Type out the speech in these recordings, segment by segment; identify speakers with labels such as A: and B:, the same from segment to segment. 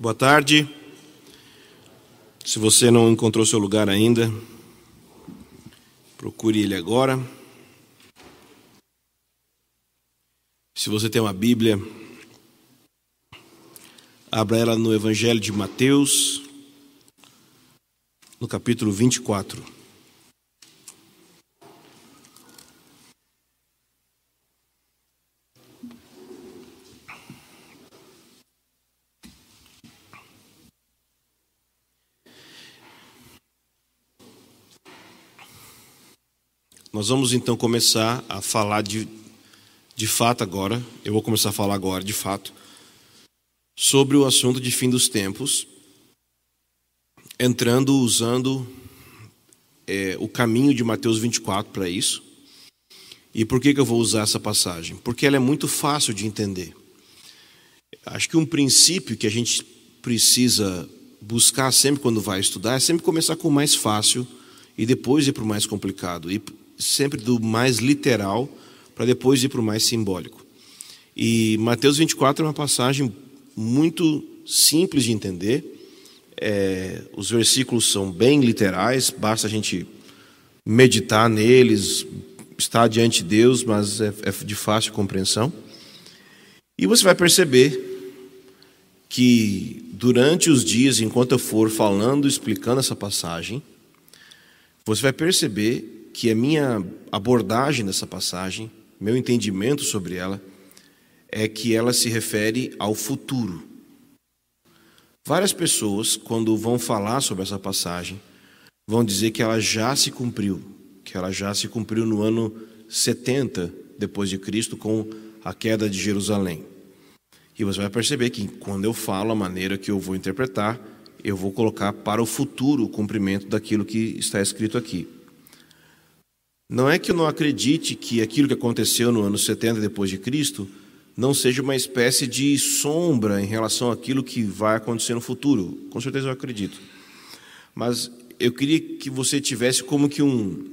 A: Boa tarde. Se você não encontrou seu lugar ainda, procure ele agora. Se você tem uma Bíblia, abra ela no Evangelho de Mateus, no capítulo 24. Nós vamos então começar a falar de, de fato agora, eu vou começar a falar agora de fato, sobre o assunto de fim dos tempos, entrando, usando é, o caminho de Mateus 24 para isso. E por que, que eu vou usar essa passagem? Porque ela é muito fácil de entender. Acho que um princípio que a gente precisa buscar sempre quando vai estudar é sempre começar com o mais fácil e depois ir para o mais complicado. E sempre do mais literal para depois ir para o mais simbólico. E Mateus 24 é uma passagem muito simples de entender. É, os versículos são bem literais, basta a gente meditar neles, estar diante de Deus, mas é, é de fácil compreensão. E você vai perceber que durante os dias, enquanto eu for falando, explicando essa passagem, você vai perceber que a minha abordagem dessa passagem, meu entendimento sobre ela, é que ela se refere ao futuro. Várias pessoas, quando vão falar sobre essa passagem, vão dizer que ela já se cumpriu, que ela já se cumpriu no ano 70 depois de Cristo com a queda de Jerusalém. E você vai perceber que quando eu falo a maneira que eu vou interpretar, eu vou colocar para o futuro o cumprimento daquilo que está escrito aqui. Não é que eu não acredite que aquilo que aconteceu no ano 70 depois de Cristo não seja uma espécie de sombra em relação àquilo que vai acontecer no futuro. Com certeza eu acredito. Mas eu queria que você tivesse como que um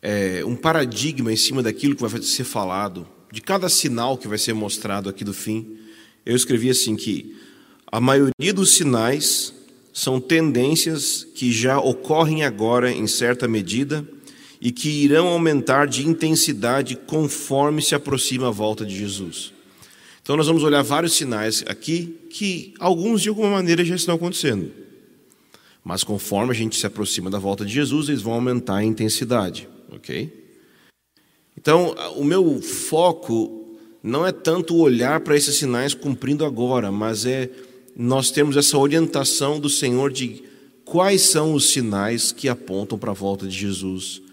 A: é, um paradigma em cima daquilo que vai ser falado, de cada sinal que vai ser mostrado aqui do fim. Eu escrevi assim que a maioria dos sinais são tendências que já ocorrem agora em certa medida e que irão aumentar de intensidade conforme se aproxima a volta de Jesus. Então, nós vamos olhar vários sinais aqui que alguns de alguma maneira já estão acontecendo. Mas conforme a gente se aproxima da volta de Jesus, eles vão aumentar a intensidade, ok? Então, o meu foco não é tanto olhar para esses sinais cumprindo agora, mas é nós temos essa orientação do Senhor de quais são os sinais que apontam para a volta de Jesus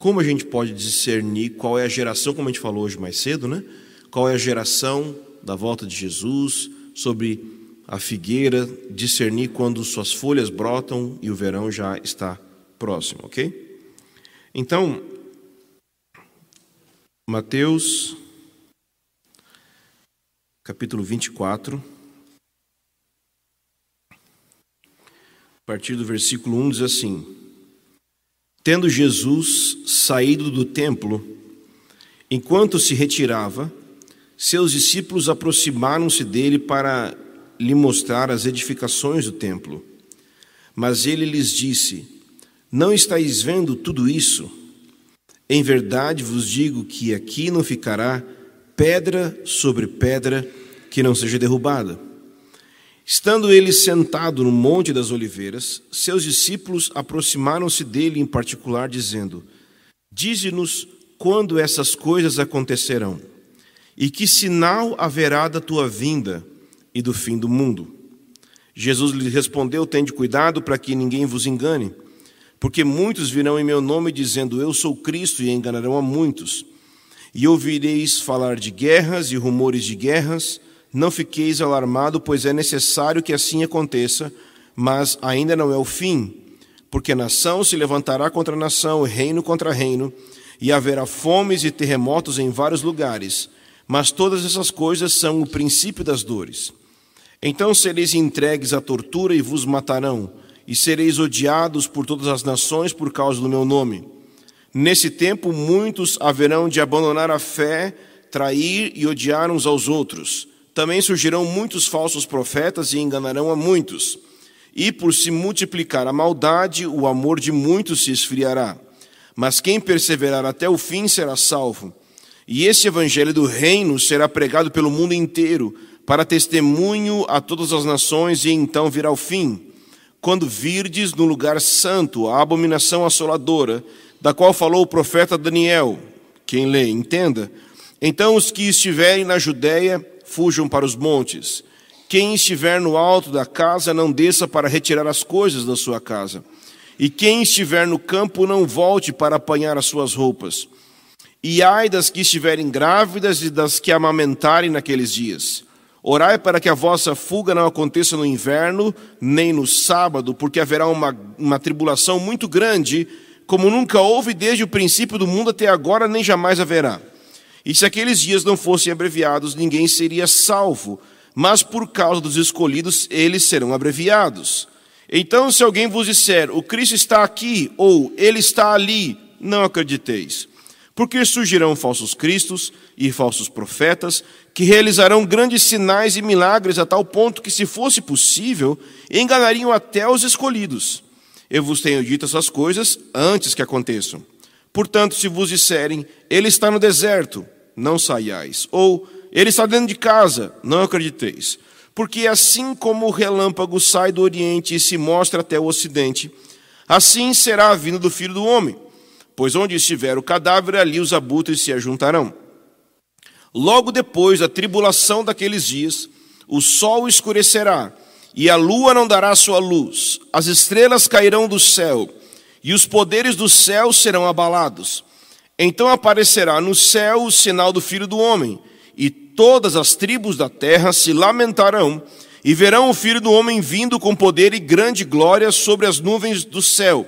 A: como a gente pode discernir qual é a geração, como a gente falou hoje mais cedo, né? Qual é a geração da volta de Jesus, sobre a figueira, discernir quando suas folhas brotam e o verão já está próximo, ok? Então, Mateus, capítulo 24, a partir do versículo 1 diz assim: Tendo Jesus saído do templo, enquanto se retirava, seus discípulos aproximaram-se dele para lhe mostrar as edificações do templo. Mas ele lhes disse: Não estáis vendo tudo isso? Em verdade vos digo que aqui não ficará pedra sobre pedra que não seja derrubada. Estando ele sentado no Monte das Oliveiras, seus discípulos aproximaram-se dele em particular, dizendo: Dize-nos quando essas coisas acontecerão, e que sinal haverá da tua vinda e do fim do mundo. Jesus lhe respondeu: Tende cuidado para que ninguém vos engane, porque muitos virão em meu nome dizendo: Eu sou Cristo, e enganarão a muitos. E ouvireis falar de guerras e rumores de guerras. Não fiqueis alarmado, pois é necessário que assim aconteça, mas ainda não é o fim, porque nação se levantará contra nação, reino contra reino, e haverá fomes e terremotos em vários lugares. Mas todas essas coisas são o princípio das dores. Então sereis entregues à tortura e vos matarão, e sereis odiados por todas as nações por causa do meu nome. Nesse tempo, muitos haverão de abandonar a fé, trair e odiar uns aos outros também surgirão muitos falsos profetas e enganarão a muitos. E por se multiplicar a maldade, o amor de muitos se esfriará. Mas quem perseverar até o fim será salvo. E esse evangelho do reino será pregado pelo mundo inteiro, para testemunho a todas as nações, e então virá o fim. Quando virdes no lugar santo a abominação assoladora, da qual falou o profeta Daniel, quem lê, entenda. Então os que estiverem na Judéia fujam para os montes. Quem estiver no alto da casa, não desça para retirar as coisas da sua casa. E quem estiver no campo, não volte para apanhar as suas roupas. E ai das que estiverem grávidas e das que amamentarem naqueles dias. Orai para que a vossa fuga não aconteça no inverno, nem no sábado, porque haverá uma, uma tribulação muito grande, como nunca houve desde o princípio do mundo até agora, nem jamais haverá. E se aqueles dias não fossem abreviados, ninguém seria salvo mas por causa dos escolhidos eles serão abreviados. Então, se alguém vos disser, o Cristo está aqui, ou ele está ali, não acrediteis. Porque surgirão falsos cristos e falsos profetas, que realizarão grandes sinais e milagres a tal ponto que, se fosse possível, enganariam até os escolhidos. Eu vos tenho dito essas coisas antes que aconteçam. Portanto, se vos disserem, ele está no deserto, não saiais. Ou, ele está dentro de casa, não acrediteis. Porque assim como o relâmpago sai do oriente e se mostra até o ocidente, assim será a vinda do filho do homem. Pois onde estiver o cadáver, ali os abutres se ajuntarão. Logo depois da tribulação daqueles dias, o sol escurecerá, e a lua não dará sua luz, as estrelas cairão do céu, e os poderes do céu serão abalados. Então aparecerá no céu o sinal do Filho do Homem e todas as tribos da terra se lamentarão e verão o filho do homem vindo com poder e grande glória sobre as nuvens do céu.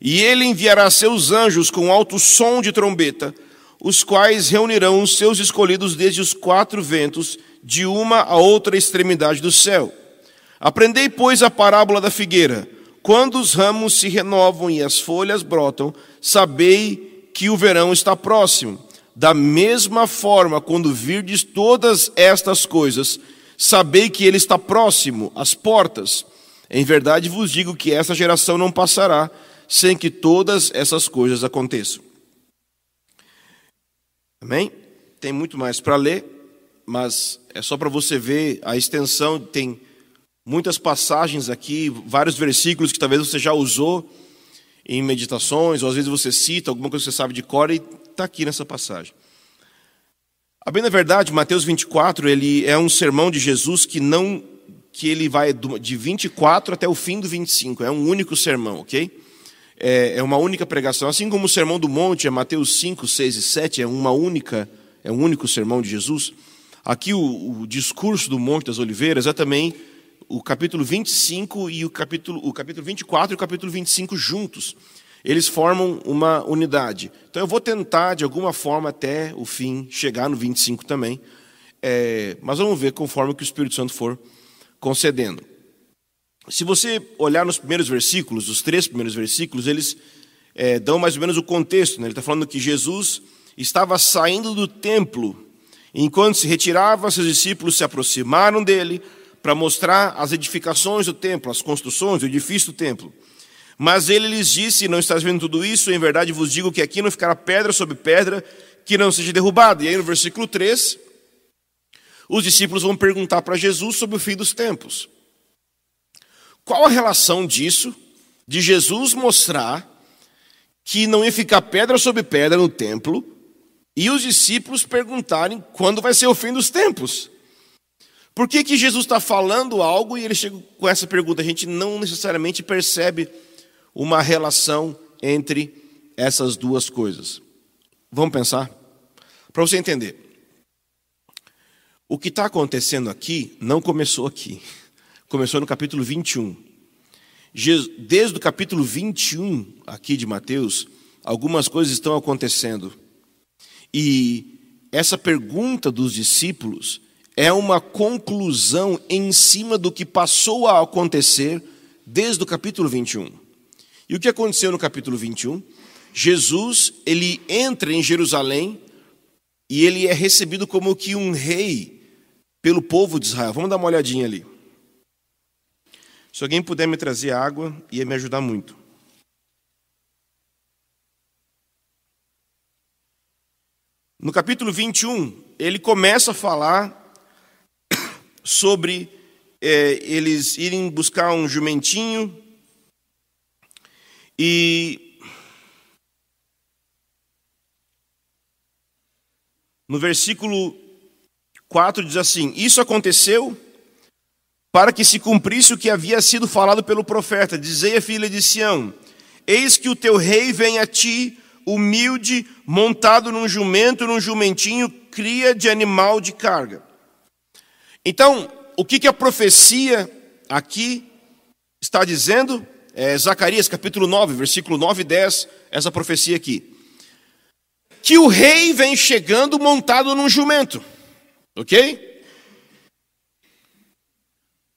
A: E ele enviará seus anjos com alto som de trombeta, os quais reunirão os seus escolhidos desde os quatro ventos, de uma a outra extremidade do céu. Aprendei, pois, a parábola da figueira. Quando os ramos se renovam e as folhas brotam, sabei que o verão está próximo. Da mesma forma, quando virdes todas estas coisas, sabei que ele está próximo, às portas. Em verdade vos digo que esta geração não passará sem que todas essas coisas aconteçam. Amém? Tem muito mais para ler, mas é só para você ver a extensão. Tem muitas passagens aqui, vários versículos que talvez você já usou em meditações, ou às vezes você cita alguma coisa que você sabe de cor e está aqui nessa passagem. A bem na verdade, Mateus 24, ele é um sermão de Jesus que não que ele vai de 24 até o fim do 25, é um único sermão, ok? É, é uma única pregação, assim como o sermão do monte é Mateus 5, 6 e 7, é uma única, é um único sermão de Jesus. Aqui o, o discurso do Monte das Oliveiras é também o capítulo 25 e o capítulo, o capítulo 24 e o capítulo 25 juntos. Eles formam uma unidade. Então eu vou tentar, de alguma forma, até o fim, chegar no 25 também. É, mas vamos ver conforme que o Espírito Santo for concedendo. Se você olhar nos primeiros versículos, os três primeiros versículos, eles é, dão mais ou menos o contexto. Né? Ele está falando que Jesus estava saindo do templo. Enquanto se retirava, seus discípulos se aproximaram dele para mostrar as edificações do templo, as construções, o edifício do templo. Mas ele lhes disse: Não estás vendo tudo isso? Em verdade vos digo que aqui não ficará pedra sobre pedra que não seja derrubada. E aí no versículo 3, os discípulos vão perguntar para Jesus sobre o fim dos tempos. Qual a relação disso, de Jesus mostrar que não ia ficar pedra sobre pedra no templo, e os discípulos perguntarem quando vai ser o fim dos tempos? Por que, que Jesus está falando algo e ele chega com essa pergunta? A gente não necessariamente percebe uma relação entre essas duas coisas. Vamos pensar? Para você entender. O que está acontecendo aqui não começou aqui. Começou no capítulo 21. Desde o capítulo 21 aqui de Mateus, algumas coisas estão acontecendo. E essa pergunta dos discípulos é uma conclusão em cima do que passou a acontecer desde o capítulo 21. E o que aconteceu no capítulo 21? Jesus, ele entra em Jerusalém e ele é recebido como que um rei pelo povo de Israel. Vamos dar uma olhadinha ali. Se alguém puder me trazer água, ia me ajudar muito. No capítulo 21, ele começa a falar sobre é, eles irem buscar um jumentinho e no versículo 4 diz assim: Isso aconteceu para que se cumprisse o que havia sido falado pelo profeta: Dizei a filha de Sião: Eis que o teu rei vem a ti humilde, montado num jumento, num jumentinho, cria de animal de carga. Então, o que, que a profecia aqui está dizendo? É Zacarias capítulo 9, versículo 9 e 10, essa profecia aqui. Que o rei vem chegando montado num jumento, ok?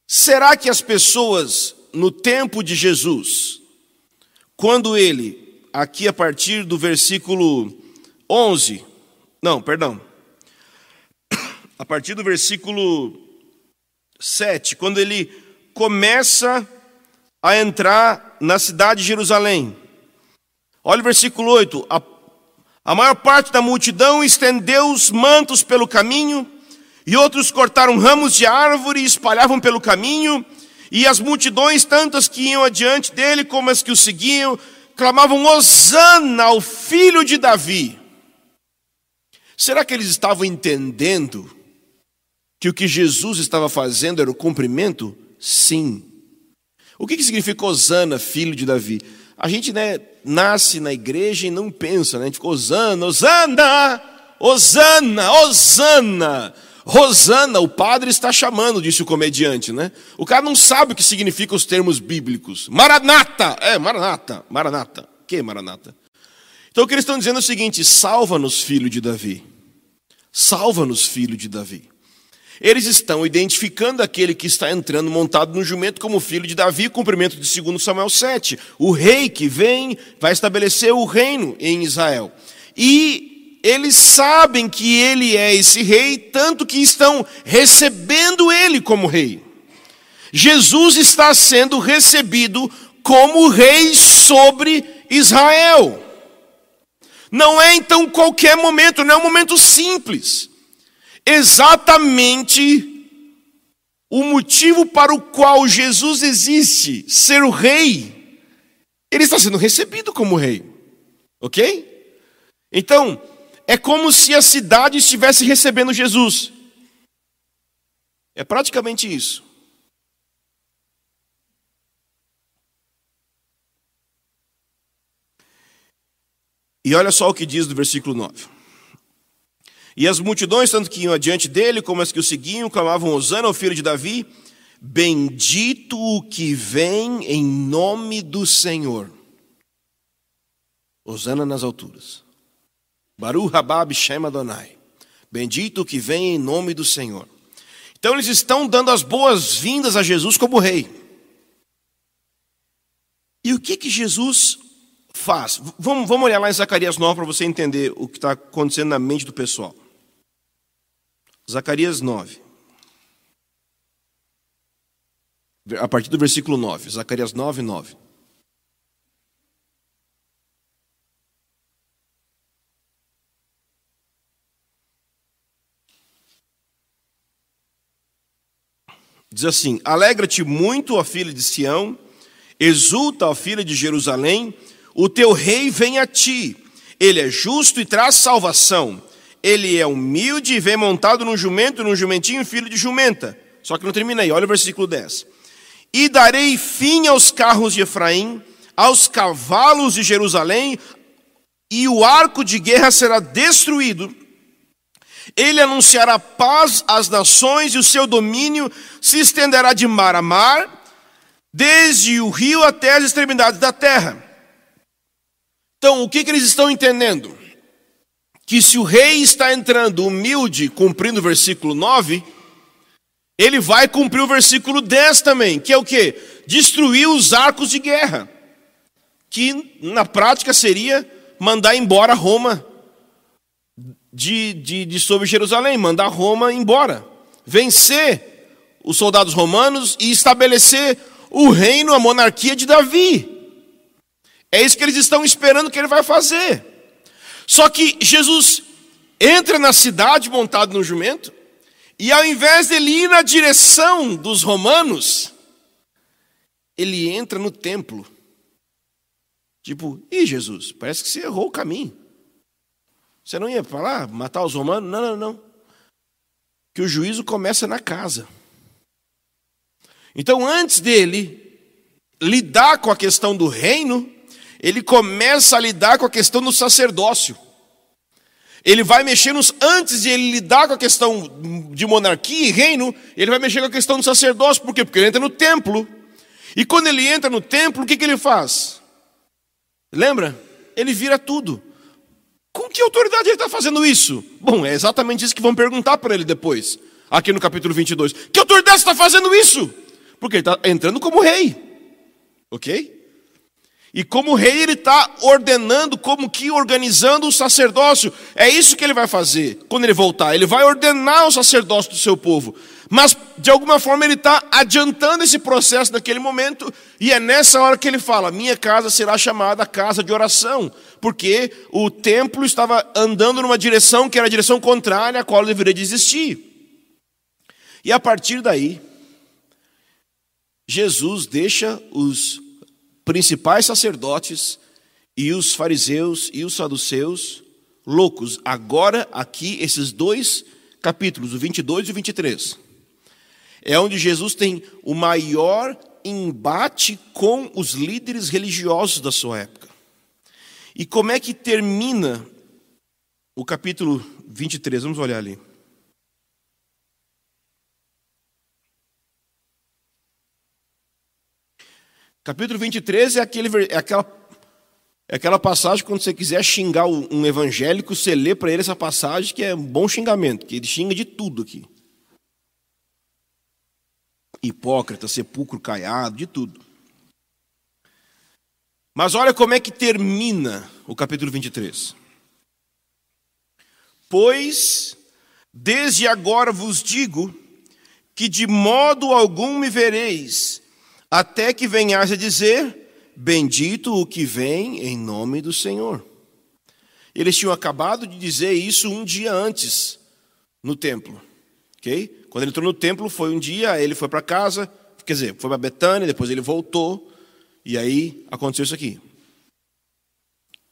A: Será que as pessoas no tempo de Jesus, quando ele aqui a partir do versículo 11. Não, perdão. A partir do versículo 7, quando ele começa a entrar na cidade de Jerusalém. Olha o versículo 8. A, a maior parte da multidão estendeu os mantos pelo caminho, e outros cortaram ramos de árvore e espalhavam pelo caminho, e as multidões, tantas que iam adiante dele como as que o seguiam, clamavam Hosana ao filho de Davi. Será que eles estavam entendendo que o que Jesus estava fazendo era o cumprimento? Sim. O que, que significa Hosana, filho de Davi? A gente né, nasce na igreja e não pensa, né? a gente fica Hosana, Hosana, Hosana, Hosana. Rosana, o padre está chamando, disse o comediante, né? O cara não sabe o que significam os termos bíblicos. Maranata! É, Maranata, Maranata. Que Maranata? Então o que eles estão dizendo é o seguinte: salva-nos, filho de Davi. Salva-nos, filho de Davi. Eles estão identificando aquele que está entrando montado no jumento como filho de Davi, cumprimento de 2 Samuel 7. O rei que vem vai estabelecer o reino em Israel. E eles sabem que ele é esse rei, tanto que estão recebendo ele como rei. Jesus está sendo recebido como rei sobre Israel. Não é então qualquer momento, não é um momento simples. Exatamente o motivo para o qual Jesus existe, ser o rei, ele está sendo recebido como rei. Ok? Então, é como se a cidade estivesse recebendo Jesus. É praticamente isso. E olha só o que diz no versículo 9. E as multidões, tanto que iam adiante dele, como as que o seguiam, clamavam Osana ao filho de Davi: Bendito o que vem em nome do Senhor. Osana nas alturas. Baru Rabab Shem Adonai. Bendito que vem em nome do Senhor. Então eles estão dando as boas-vindas a Jesus como rei. E o que que Jesus faz? Vamos, vamos olhar lá em Zacarias 9 para você entender o que está acontecendo na mente do pessoal. Zacarias 9. A partir do versículo 9. Zacarias 9, 9. Diz assim: Alegra-te muito, ó filha de Sião, exulta, ó filha de Jerusalém, o teu rei vem a ti. Ele é justo e traz salvação. Ele é humilde e vem montado num jumento, num jumentinho, filho de jumenta. Só que não termina aí, olha o versículo 10. E darei fim aos carros de Efraim, aos cavalos de Jerusalém, e o arco de guerra será destruído, ele anunciará paz às nações e o seu domínio se estenderá de mar a mar, desde o rio até as extremidades da terra. Então, o que, que eles estão entendendo? Que se o rei está entrando humilde, cumprindo o versículo 9, ele vai cumprir o versículo 10 também, que é o que? Destruir os arcos de guerra, que na prática seria mandar embora Roma de, de, de sobre Jerusalém, mandar Roma embora. vencer os soldados romanos e estabelecer o reino, a monarquia de Davi. É isso que eles estão esperando que ele vai fazer. Só que Jesus entra na cidade montado no jumento, e ao invés dele ir na direção dos romanos, ele entra no templo. Tipo, e Jesus, parece que você errou o caminho. Você não ia falar matar os romanos? Não, não, não. Que o juízo começa na casa. Então, antes dele lidar com a questão do reino, ele começa a lidar com a questão do sacerdócio. Ele vai mexer nos. Antes de ele lidar com a questão de monarquia e reino, ele vai mexer com a questão do sacerdócio. Por quê? Porque ele entra no templo. E quando ele entra no templo, o que, que ele faz? Lembra? Ele vira tudo. Com que autoridade ele está fazendo isso? Bom, é exatamente isso que vão perguntar para ele depois, aqui no capítulo 22. Que autoridade está fazendo isso? Porque ele está entrando como rei. Ok? E como rei, ele está ordenando, como que organizando o sacerdócio. É isso que ele vai fazer quando ele voltar. Ele vai ordenar o sacerdócio do seu povo. Mas, de alguma forma, ele está adiantando esse processo naquele momento. E é nessa hora que ele fala: Minha casa será chamada casa de oração. Porque o templo estava andando numa direção que era a direção contrária à qual deveria de existir. E a partir daí, Jesus deixa os principais sacerdotes e os fariseus e os saduceus loucos. Agora, aqui, esses dois capítulos, o 22 e o 23, é onde Jesus tem o maior embate com os líderes religiosos da sua época. E como é que termina o capítulo 23? Vamos olhar ali. Capítulo 23 é, aquele, é, aquela, é aquela passagem quando você quiser xingar um evangélico, você lê para ele essa passagem que é um bom xingamento, que ele xinga de tudo aqui. Hipócrita, sepulcro caiado, de tudo. Mas olha como é que termina o capítulo 23. Pois, desde agora vos digo, que de modo algum me vereis, até que venhas a dizer: Bendito o que vem em nome do Senhor. Eles tinham acabado de dizer isso um dia antes no templo. ok? Quando ele entrou no templo, foi um dia, ele foi para casa, quer dizer, foi para Betânia, depois ele voltou, e aí aconteceu isso aqui.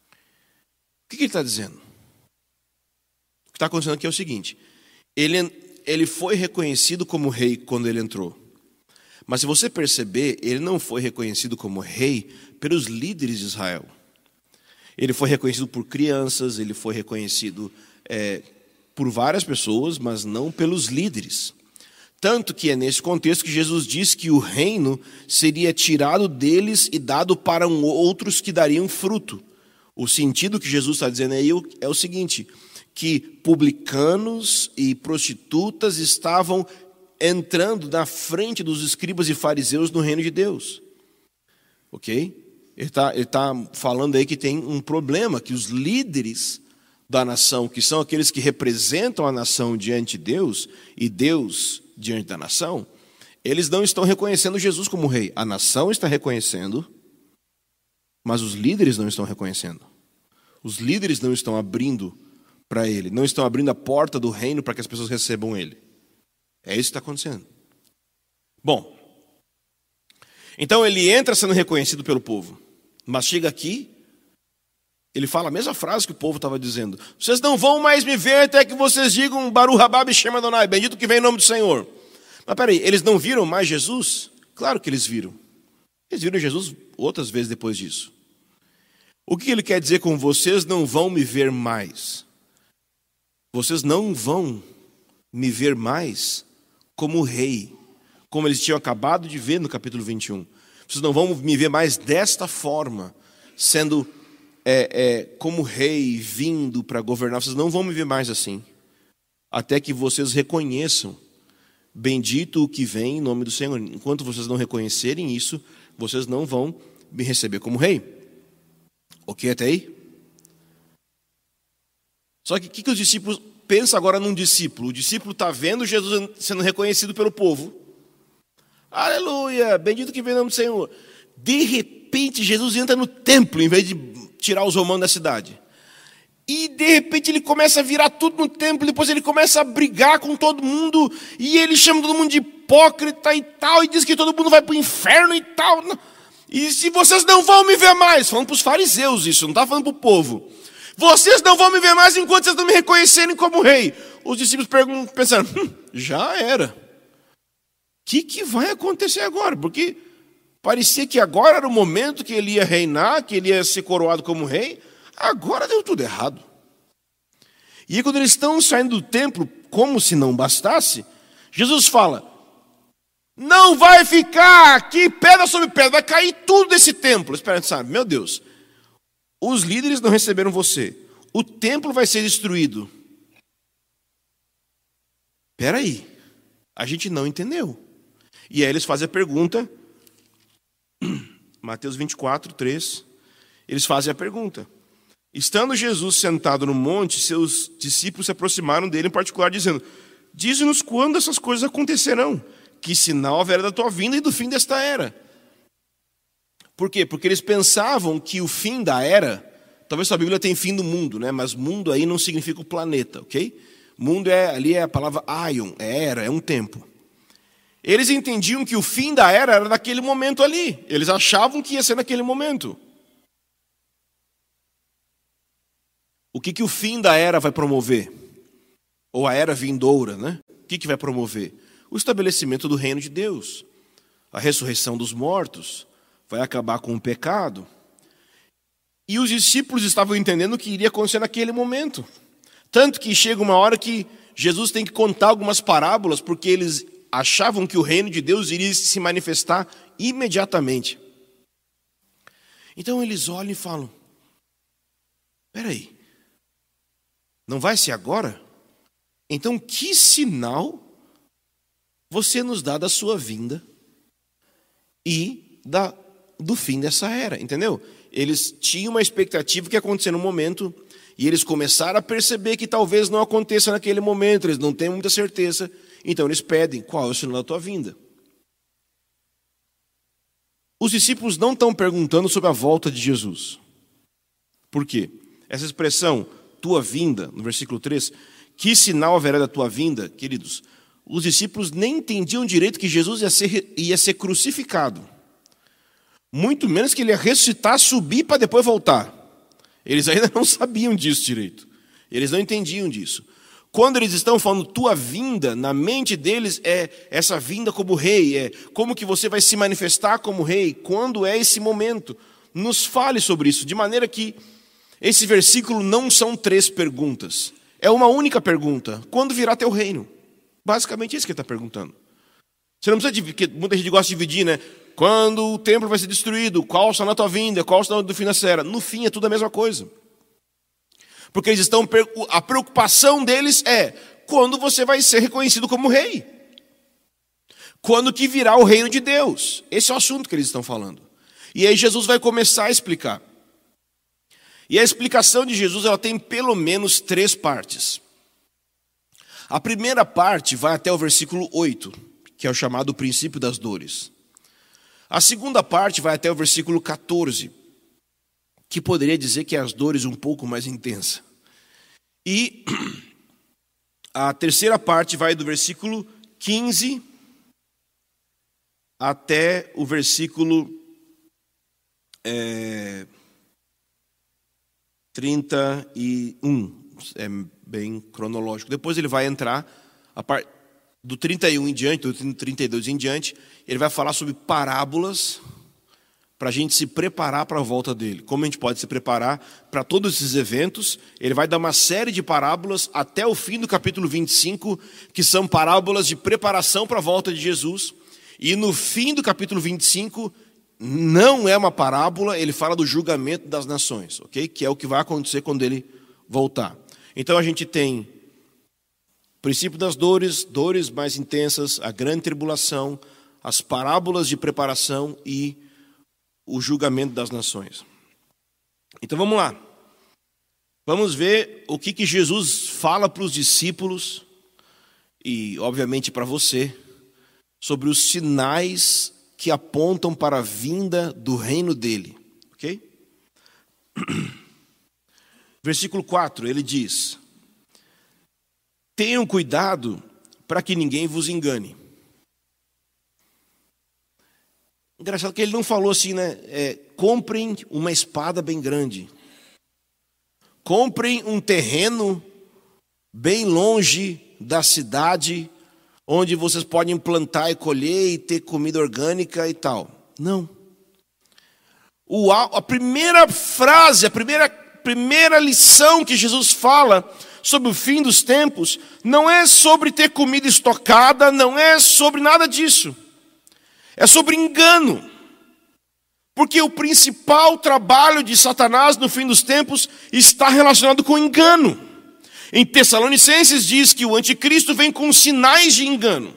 A: O que, que ele está dizendo? O que está acontecendo aqui é o seguinte: ele, ele foi reconhecido como rei quando ele entrou. Mas se você perceber, ele não foi reconhecido como rei pelos líderes de Israel. Ele foi reconhecido por crianças, ele foi reconhecido é, por várias pessoas, mas não pelos líderes. Tanto que é nesse contexto que Jesus diz que o reino seria tirado deles e dado para outros que dariam fruto. O sentido que Jesus está dizendo aí é o seguinte: que publicanos e prostitutas estavam entrando na frente dos escribas e fariseus no reino de Deus. Ok? Ele está tá falando aí que tem um problema, que os líderes da nação, que são aqueles que representam a nação diante de Deus e Deus diante da nação, eles não estão reconhecendo Jesus como rei. A nação está reconhecendo, mas os líderes não estão reconhecendo. Os líderes não estão abrindo para ele, não estão abrindo a porta do reino para que as pessoas recebam ele. É isso que está acontecendo. Bom, então ele entra sendo reconhecido pelo povo, mas chega aqui, ele fala a mesma frase que o povo estava dizendo: Vocês não vão mais me ver até que vocês digam Baru Rabab Shema Adonai, bendito que vem em nome do Senhor. Mas peraí, eles não viram mais Jesus? Claro que eles viram. Eles viram Jesus outras vezes depois disso. O que ele quer dizer com vocês não vão me ver mais? Vocês não vão me ver mais como rei, como eles tinham acabado de ver no capítulo 21. Vocês não vão me ver mais desta forma, sendo é, é, como rei, vindo para governar. Vocês não vão me ver mais assim, até que vocês reconheçam, bendito o que vem em nome do Senhor. Enquanto vocês não reconhecerem isso, vocês não vão me receber como rei. Ok até aí? Só que o que, que os discípulos pensa agora num discípulo. O discípulo está vendo Jesus sendo reconhecido pelo povo. Aleluia, bendito que vem o nome do Senhor. De repente, Jesus entra no templo em vez de tirar os romanos da cidade. E de repente ele começa a virar tudo no templo, depois ele começa a brigar com todo mundo, e ele chama todo mundo de hipócrita e tal, e diz que todo mundo vai para o inferno e tal. E se vocês não vão me ver mais, falando para os fariseus isso, não está falando para o povo. Vocês não vão me ver mais enquanto vocês não me reconhecerem como rei. Os discípulos perguntam, pensando, hum, já era. O que, que vai acontecer agora? Porque parecia que agora era o momento que ele ia reinar, que ele ia ser coroado como rei. Agora deu tudo errado. E quando eles estão saindo do templo, como se não bastasse, Jesus fala: Não vai ficar aqui pedra sobre pedra, vai cair tudo desse templo. Espera, sabe, meu Deus, os líderes não receberam você, o templo vai ser destruído. Espera aí, a gente não entendeu. E aí eles fazem a pergunta, Mateus 24, 3, eles fazem a pergunta. Estando Jesus sentado no monte, seus discípulos se aproximaram dele em particular, dizendo: Dize-nos quando essas coisas acontecerão, que sinal haverá da tua vinda e do fim desta era. Por quê? Porque eles pensavam que o fim da era, talvez a Bíblia tem fim do mundo, né? mas mundo aí não significa o planeta, ok? Mundo é ali é a palavra aion, é era, é um tempo. Eles entendiam que o fim da era era naquele momento ali. Eles achavam que ia ser naquele momento. O que, que o fim da era vai promover? Ou a era vindoura, né? O que, que vai promover? O estabelecimento do reino de Deus, a ressurreição dos mortos, vai acabar com o pecado. E os discípulos estavam entendendo o que iria acontecer naquele momento. Tanto que chega uma hora que Jesus tem que contar algumas parábolas, porque eles achavam que o reino de Deus iria se manifestar imediatamente. Então eles olham e falam: peraí, não vai ser agora? Então, que sinal você nos dá da sua vinda e da, do fim dessa era? Entendeu? Eles tinham uma expectativa que ia acontecer no momento e eles começaram a perceber que talvez não aconteça naquele momento, eles não têm muita certeza, então eles pedem: qual é o sinal da tua vinda? Os discípulos não estão perguntando sobre a volta de Jesus. Por quê? Essa expressão, tua vinda, no versículo 3, que sinal haverá da tua vinda, queridos? Os discípulos nem entendiam direito que Jesus ia ser, ia ser crucificado. Muito menos que ele ia ressuscitar, subir para depois voltar. Eles ainda não sabiam disso direito. Eles não entendiam disso. Quando eles estão falando tua vinda, na mente deles é essa vinda como rei, é como que você vai se manifestar como rei, quando é esse momento. Nos fale sobre isso, de maneira que esse versículo não são três perguntas. É uma única pergunta: quando virá teu reino? Basicamente isso que ele está perguntando. Você não precisa dividir, muita gente gosta de dividir, né? Quando o templo vai ser destruído, qual será a tua vinda, qual será do fim da era? No fim é tudo a mesma coisa. Porque eles estão a preocupação deles é quando você vai ser reconhecido como rei. Quando que virá o reino de Deus? Esse é o assunto que eles estão falando. E aí Jesus vai começar a explicar. E a explicação de Jesus ela tem pelo menos três partes. A primeira parte vai até o versículo 8, que é o chamado princípio das dores. A segunda parte vai até o versículo 14, que poderia dizer que é as dores um pouco mais intensa. E a terceira parte vai do versículo 15 até o versículo é, 31. É bem cronológico. Depois ele vai entrar, a par... do 31 em diante, do 32 em diante, ele vai falar sobre parábolas para a gente se preparar para a volta dele. Como a gente pode se preparar para todos esses eventos? Ele vai dar uma série de parábolas até o fim do capítulo 25, que são parábolas de preparação para a volta de Jesus. E no fim do capítulo 25, não é uma parábola, ele fala do julgamento das nações, ok? Que é o que vai acontecer quando ele voltar. Então a gente tem princípio das dores, dores mais intensas, a grande tribulação, as parábolas de preparação e o julgamento das nações. Então vamos lá. Vamos ver o que, que Jesus fala para os discípulos e, obviamente, para você, sobre os sinais que apontam para a vinda do reino dele. Ok? Versículo 4, ele diz: Tenham cuidado para que ninguém vos engane. Engraçado que ele não falou assim, né? É, comprem uma espada bem grande. Comprem um terreno bem longe da cidade, onde vocês podem plantar e colher e ter comida orgânica e tal. Não. O, a primeira frase, a primeira, primeira lição que Jesus fala sobre o fim dos tempos, não é sobre ter comida estocada, não é sobre nada disso. É sobre engano. Porque o principal trabalho de Satanás no fim dos tempos está relacionado com engano. Em Tessalonicenses diz que o anticristo vem com sinais de engano.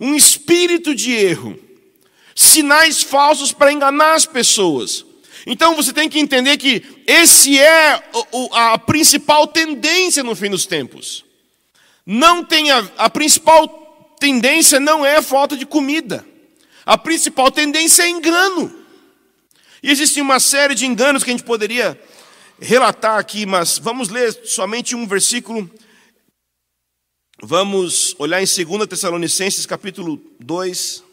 A: Um espírito de erro. Sinais falsos para enganar as pessoas. Então você tem que entender que esse é a principal tendência no fim dos tempos. Não tem a, a principal tendência não é falta de comida. A principal tendência é engano. E existe uma série de enganos que a gente poderia relatar aqui, mas vamos ler somente um versículo. Vamos olhar em 2 Tessalonicenses, capítulo 2.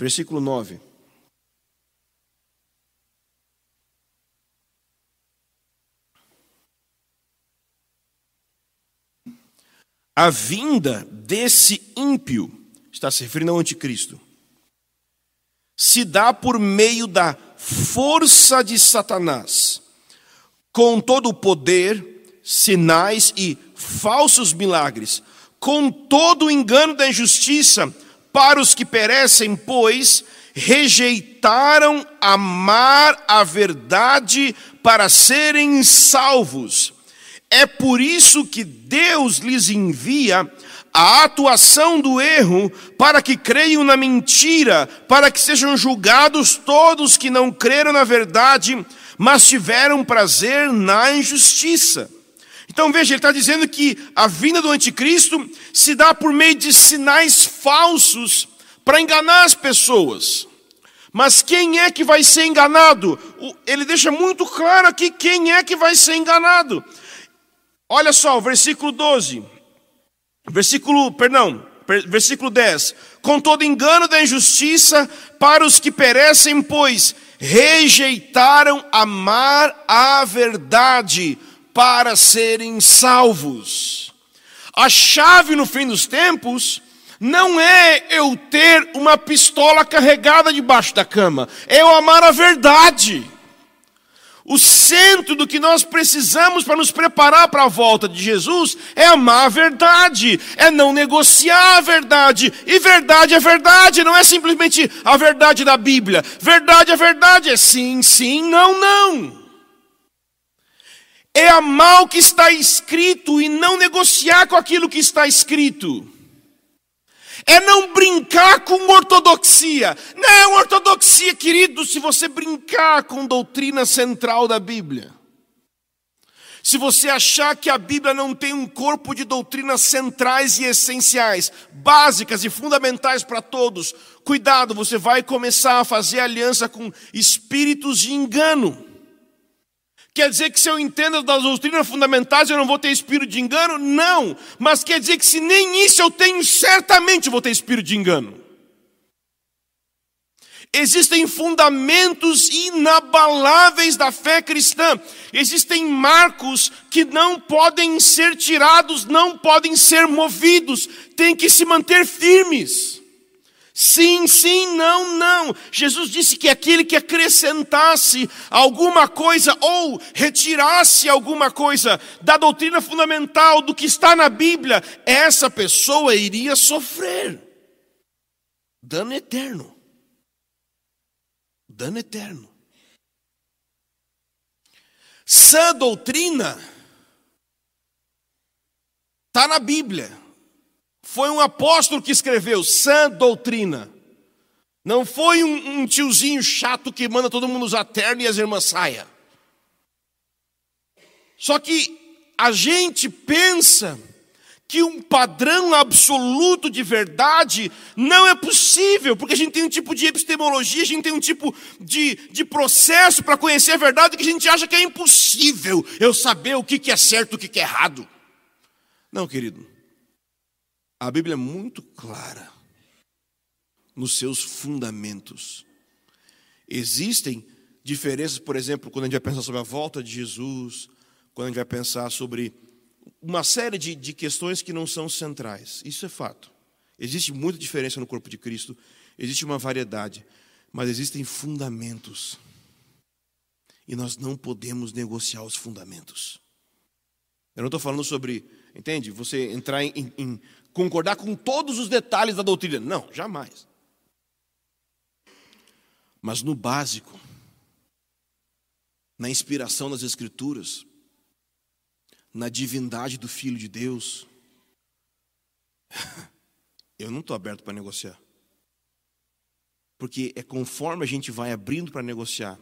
A: Versículo 9. A vinda desse ímpio, está se referindo ao anticristo, se dá por meio da força de Satanás, com todo o poder, sinais e falsos milagres, com todo o engano da injustiça para os que perecem, pois rejeitaram amar a verdade para serem salvos. É por isso que Deus lhes envia a atuação do erro para que creiam na mentira, para que sejam julgados todos que não creram na verdade, mas tiveram prazer na injustiça. Então veja, ele está dizendo que a vinda do anticristo se dá por meio de sinais falsos para enganar as pessoas. Mas quem é que vai ser enganado? Ele deixa muito claro aqui quem é que vai ser enganado. Olha só, o versículo 12. Versículo, perdão, versículo 10. Com todo engano da injustiça para os que perecem, pois rejeitaram amar a verdade para serem salvos. A chave no fim dos tempos não é eu ter uma pistola carregada debaixo da cama, é eu amar a verdade. O centro do que nós precisamos para nos preparar para a volta de Jesus é amar a verdade, é não negociar a verdade. E verdade é verdade, não é simplesmente a verdade da Bíblia. Verdade é verdade, é sim, sim, não, não. É amar o que está escrito e não negociar com aquilo que está escrito é não brincar com ortodoxia. Não, ortodoxia, querido, se você brincar com doutrina central da Bíblia. Se você achar que a Bíblia não tem um corpo de doutrinas centrais e essenciais, básicas e fundamentais para todos, cuidado, você vai começar a fazer aliança com espíritos de engano. Quer dizer que se eu entendo das doutrinas fundamentais eu não vou ter espírito de engano? Não. Mas quer dizer que se nem isso eu tenho, certamente vou ter espírito de engano. Existem fundamentos inabaláveis da fé cristã. Existem marcos que não podem ser tirados, não podem ser movidos, tem que se manter firmes. Sim, sim, não, não. Jesus disse que aquele que acrescentasse alguma coisa ou retirasse alguma coisa da doutrina fundamental do que está na Bíblia, essa pessoa iria sofrer dano eterno. Dano eterno. Sã doutrina está na Bíblia. Foi um apóstolo que escreveu, sã doutrina. Não foi um, um tiozinho chato que manda todo mundo usar terno e as irmãs saia. Só que a gente pensa que um padrão absoluto de verdade não é possível, porque a gente tem um tipo de epistemologia, a gente tem um tipo de, de processo para conhecer a verdade que a gente acha que é impossível eu saber o que, que é certo e o que, que é errado. Não, querido, a Bíblia é muito clara nos seus fundamentos. Existem diferenças, por exemplo, quando a gente vai pensar sobre a volta de Jesus, quando a gente vai pensar sobre uma série de, de questões que não são centrais. Isso é fato. Existe muita diferença no corpo de Cristo, existe uma variedade, mas existem fundamentos. E nós não podemos negociar os fundamentos. Eu não estou falando sobre, entende? Você entrar em, em concordar com todos os detalhes da doutrina. Não, jamais. Mas no básico, na inspiração das Escrituras, na divindade do Filho de Deus, eu não estou aberto para negociar. Porque é conforme a gente vai abrindo para negociar,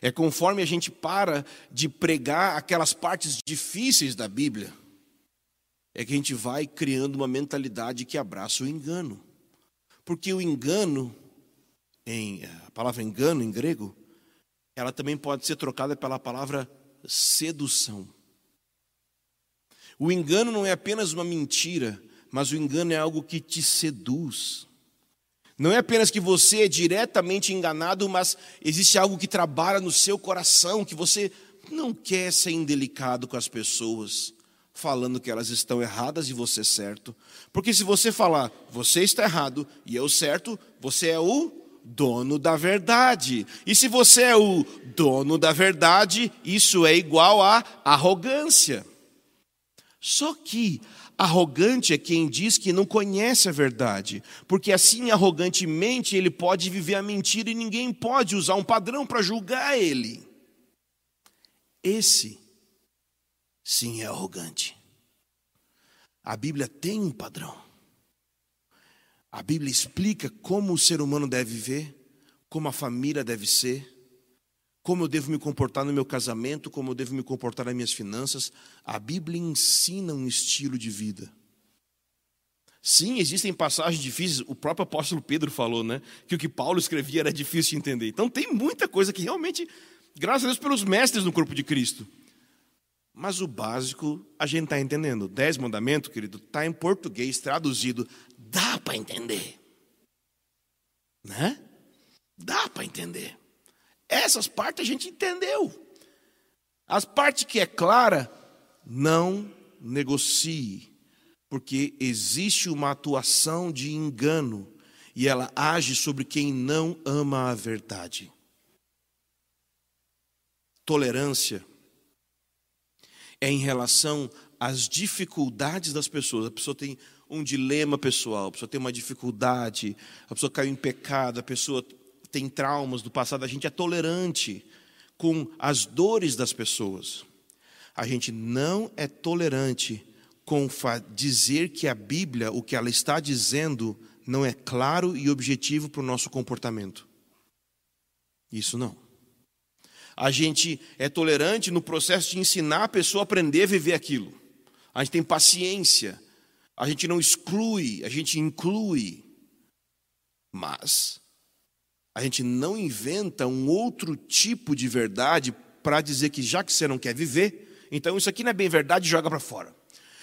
A: é conforme a gente para de pregar aquelas partes difíceis da Bíblia, é que a gente vai criando uma mentalidade que abraça o engano. Porque o engano, em, a palavra engano em grego, ela também pode ser trocada pela palavra sedução. O engano não é apenas uma mentira, mas o engano é algo que te seduz. Não é apenas que você é diretamente enganado, mas existe algo que trabalha no seu coração, que você não quer ser indelicado com as pessoas, falando que elas estão erradas e você certo. Porque se você falar, você está errado e eu certo, você é o dono da verdade. E se você é o dono da verdade, isso é igual a arrogância. Só que arrogante é quem diz que não conhece a verdade, porque assim arrogantemente ele pode viver a mentira e ninguém pode usar um padrão para julgar ele. Esse sim é arrogante. A Bíblia tem um padrão. A Bíblia explica como o ser humano deve viver, como a família deve ser como eu devo me comportar no meu casamento, como eu devo me comportar nas minhas finanças. A Bíblia ensina um estilo de vida. Sim, existem passagens difíceis. O próprio apóstolo Pedro falou, né? Que o que Paulo escrevia era difícil de entender. Então tem muita coisa que realmente, graças a Deus pelos mestres no corpo de Cristo. Mas o básico a gente está entendendo. Dez mandamentos, querido, está em português traduzido. Dá para entender. Né? Dá para entender. Essas partes a gente entendeu. As partes que é clara, não negocie, porque existe uma atuação de engano e ela age sobre quem não ama a verdade. Tolerância é em relação às dificuldades das pessoas. A pessoa tem um dilema pessoal, a pessoa tem uma dificuldade, a pessoa caiu em pecado, a pessoa tem traumas do passado, a gente é tolerante com as dores das pessoas. A gente não é tolerante com dizer que a Bíblia, o que ela está dizendo, não é claro e objetivo para o nosso comportamento. Isso não. A gente é tolerante no processo de ensinar a pessoa a aprender a viver aquilo. A gente tem paciência. A gente não exclui, a gente inclui. Mas a gente não inventa um outro tipo de verdade para dizer que já que você não quer viver, então isso aqui não é bem verdade, joga para fora.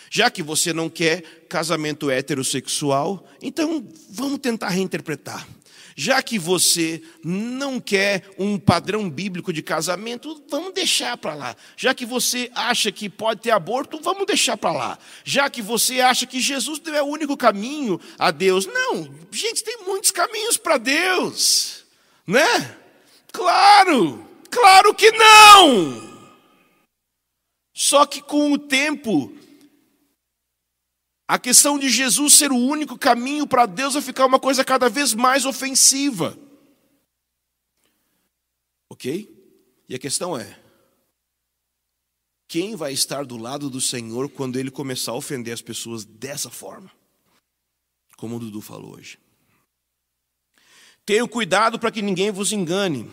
A: Já que você não quer casamento heterossexual, então vamos tentar reinterpretar. Já que você não quer um padrão bíblico de casamento, vamos deixar para lá. Já que você acha que pode ter aborto, vamos deixar para lá. Já que você acha que Jesus é o único caminho a Deus, não, gente, tem muitos caminhos para Deus. Né? Claro, claro que não. Só que com o tempo, a questão de Jesus ser o único caminho para Deus vai ficar uma coisa cada vez mais ofensiva. Ok? E a questão é: quem vai estar do lado do Senhor quando ele começar a ofender as pessoas dessa forma? como o Dudu falou hoje. Tenham cuidado para que ninguém vos engane.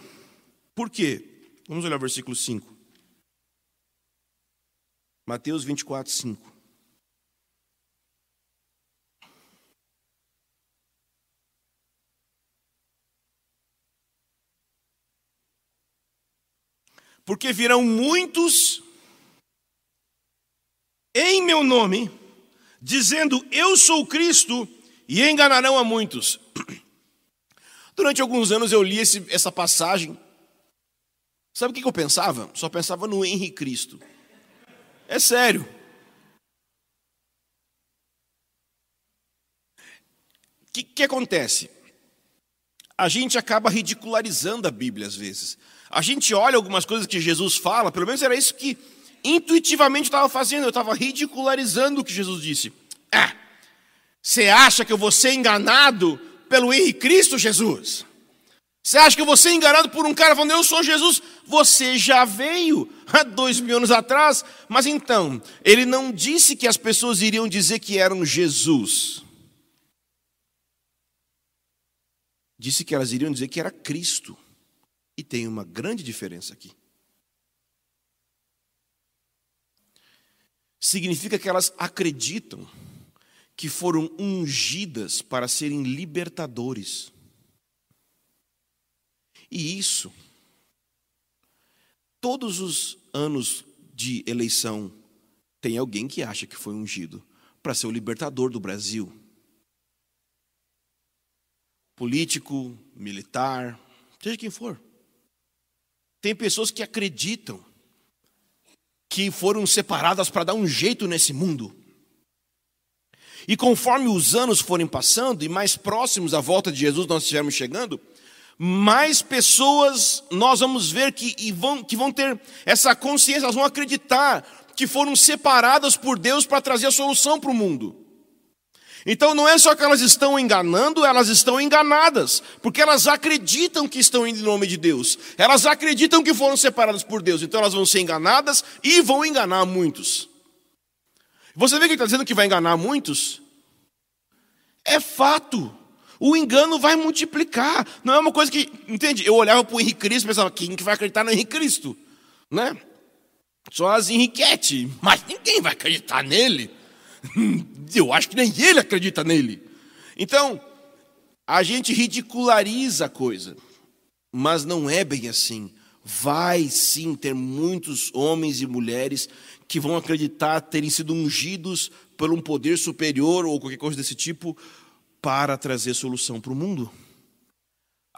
A: Por quê? Vamos olhar o versículo 5. Mateus 24, 5. Porque virão muitos em meu nome, dizendo eu sou Cristo, e enganarão a muitos. Durante alguns anos eu li esse, essa passagem. Sabe o que eu pensava? Só pensava no Henrique Cristo. É sério. O que, que acontece? A gente acaba ridicularizando a Bíblia às vezes. A gente olha algumas coisas que Jesus fala, pelo menos era isso que intuitivamente estava fazendo, eu estava ridicularizando o que Jesus disse. Ah, você acha que eu vou ser enganado pelo Henrique Cristo Jesus? Você acha que eu vou ser enganado por um cara falando, eu sou Jesus? Você já veio há dois mil anos atrás. Mas então, ele não disse que as pessoas iriam dizer que eram Jesus. Disse que elas iriam dizer que era Cristo. E tem uma grande diferença aqui. Significa que elas acreditam que foram ungidas para serem libertadores. E isso, todos os anos de eleição, tem alguém que acha que foi ungido para ser o libertador do Brasil. Político, militar, seja quem for. Tem pessoas que acreditam que foram separadas para dar um jeito nesse mundo. E conforme os anos forem passando e mais próximos à volta de Jesus nós estivermos chegando, mais pessoas nós vamos ver que vão, que vão ter essa consciência, elas vão acreditar que foram separadas por Deus para trazer a solução para o mundo. Então não é só que elas estão enganando, elas estão enganadas, porque elas acreditam que estão indo em nome de Deus, elas acreditam que foram separadas por Deus, então elas vão ser enganadas e vão enganar muitos. Você vê que ele está dizendo que vai enganar muitos? É fato. O engano vai multiplicar. Não é uma coisa que, entende? Eu olhava para o Henrique Cristo e pensava, quem que vai acreditar no Henrique Cristo? Né? Só as Henriquete, mas ninguém vai acreditar nele. Eu acho que nem ele acredita nele. Então, a gente ridiculariza a coisa, mas não é bem assim. Vai sim ter muitos homens e mulheres que vão acreditar terem sido ungidos por um poder superior ou qualquer coisa desse tipo para trazer solução para o mundo.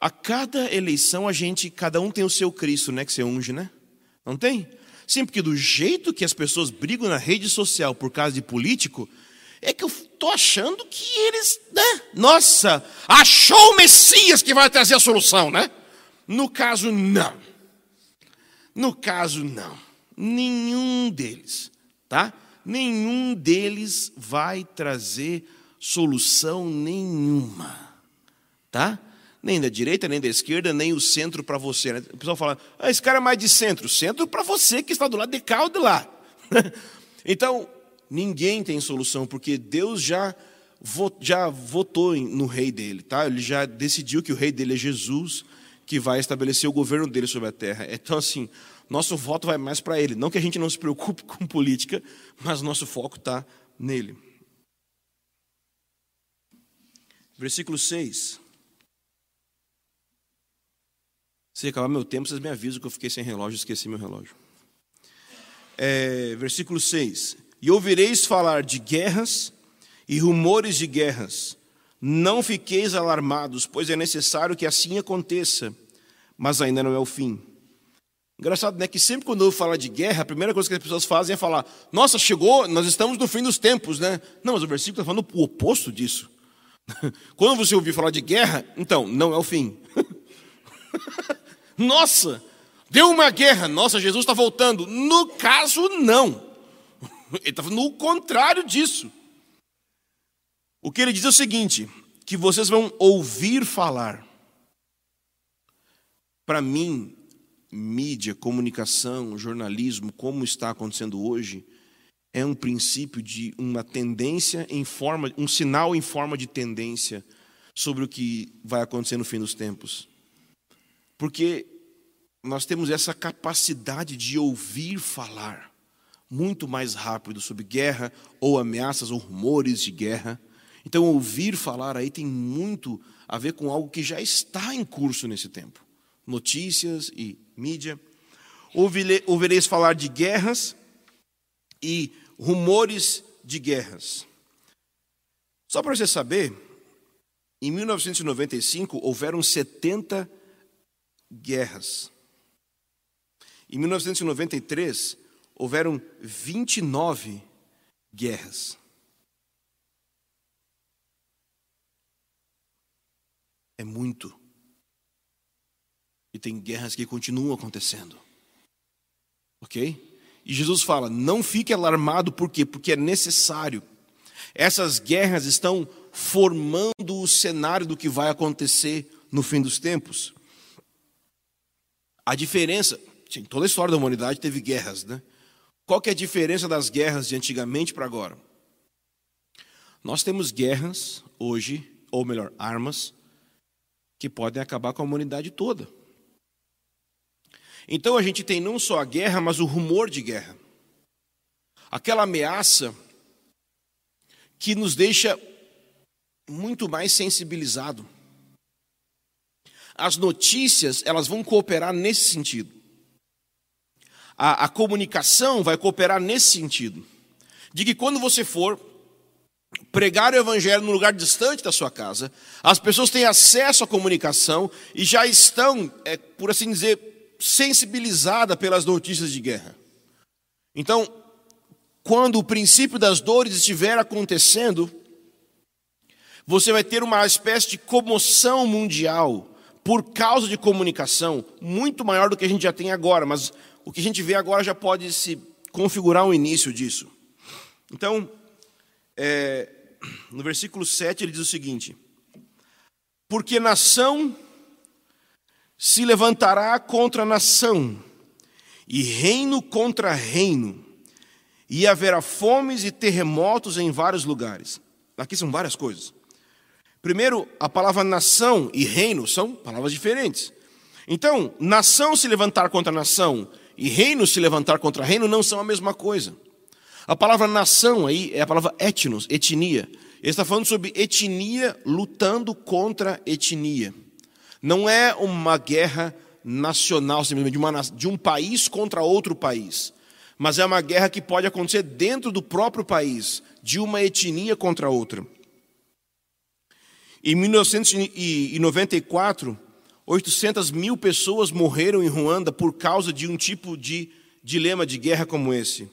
A: A cada eleição a gente, cada um tem o seu Cristo, né, que você unge, né? Não tem? Sim, porque do jeito que as pessoas brigam na rede social por causa de político, é que eu tô achando que eles, né? Nossa, achou o Messias que vai trazer a solução, né? No caso, não. No caso, não. Nenhum deles, tá? Nenhum deles vai trazer solução nenhuma, tá? Nem da direita, nem da esquerda, nem o centro para você. Né? O pessoal fala, ah, esse cara é mais de centro. Centro para você que está do lado de cá ou de lá. então, ninguém tem solução, porque Deus já, já votou no rei dele, tá? Ele já decidiu que o rei dele é Jesus, que vai estabelecer o governo dele sobre a terra. Então, assim, nosso voto vai mais para ele. Não que a gente não se preocupe com política, mas nosso foco está nele. Versículo 6. Se acabar meu tempo, vocês me avisam que eu fiquei sem relógio, esqueci meu relógio. É, versículo 6. E ouvireis falar de guerras e rumores de guerras. Não fiqueis alarmados, pois é necessário que assim aconteça, mas ainda não é o fim. Engraçado, né? Que sempre quando eu falo de guerra, a primeira coisa que as pessoas fazem é falar: Nossa, chegou, nós estamos no fim dos tempos, né? Não, mas o versículo está falando o oposto disso. Quando você ouvir falar de guerra, então, não é o fim. Nossa, deu uma guerra, nossa, Jesus está voltando. No caso, não. Ele está no contrário disso. O que ele diz é o seguinte: que vocês vão ouvir falar. Para mim, mídia, comunicação, jornalismo, como está acontecendo hoje, é um princípio de uma tendência em forma, um sinal em forma de tendência sobre o que vai acontecer no fim dos tempos. Porque nós temos essa capacidade de ouvir falar muito mais rápido sobre guerra ou ameaças ou rumores de guerra. Então, ouvir falar aí tem muito a ver com algo que já está em curso nesse tempo. Notícias e mídia. Ouvireis falar de guerras e rumores de guerras. Só para você saber, em 1995 houveram 70 guerras. Em 1993 houveram 29 guerras. É muito. E tem guerras que continuam acontecendo. Ok? E Jesus fala: não fique alarmado, por quê? Porque é necessário. Essas guerras estão formando o cenário do que vai acontecer no fim dos tempos. A diferença, em toda a história da humanidade teve guerras, né? Qual que é a diferença das guerras de antigamente para agora? Nós temos guerras hoje, ou melhor, armas, que podem acabar com a humanidade toda. Então a gente tem não só a guerra, mas o rumor de guerra. Aquela ameaça que nos deixa muito mais sensibilizado. As notícias, elas vão cooperar nesse sentido. A, a comunicação vai cooperar nesse sentido. De que quando você for pregar o evangelho num lugar distante da sua casa, as pessoas têm acesso à comunicação e já estão, é, por assim dizer, sensibilizada pelas notícias de guerra. Então, quando o princípio das dores estiver acontecendo, você vai ter uma espécie de comoção mundial por causa de comunicação muito maior do que a gente já tem agora, mas o que a gente vê agora já pode se configurar um início disso. Então, é, no versículo 7 ele diz o seguinte: Porque nação se levantará contra nação, e reino contra reino, e haverá fomes e terremotos em vários lugares. Aqui são várias coisas. Primeiro, a palavra nação e reino são palavras diferentes. Então, nação se levantar contra nação e reino se levantar contra reino não são a mesma coisa. A palavra nação aí é a palavra etnos, etnia. Ele está falando sobre etnia lutando contra etnia. Não é uma guerra nacional, simplesmente de, uma, de um país contra outro país. Mas é uma guerra que pode acontecer dentro do próprio país, de uma etnia contra outra. Em 1994, 800 mil pessoas morreram em Ruanda por causa de um tipo de dilema de guerra como esse.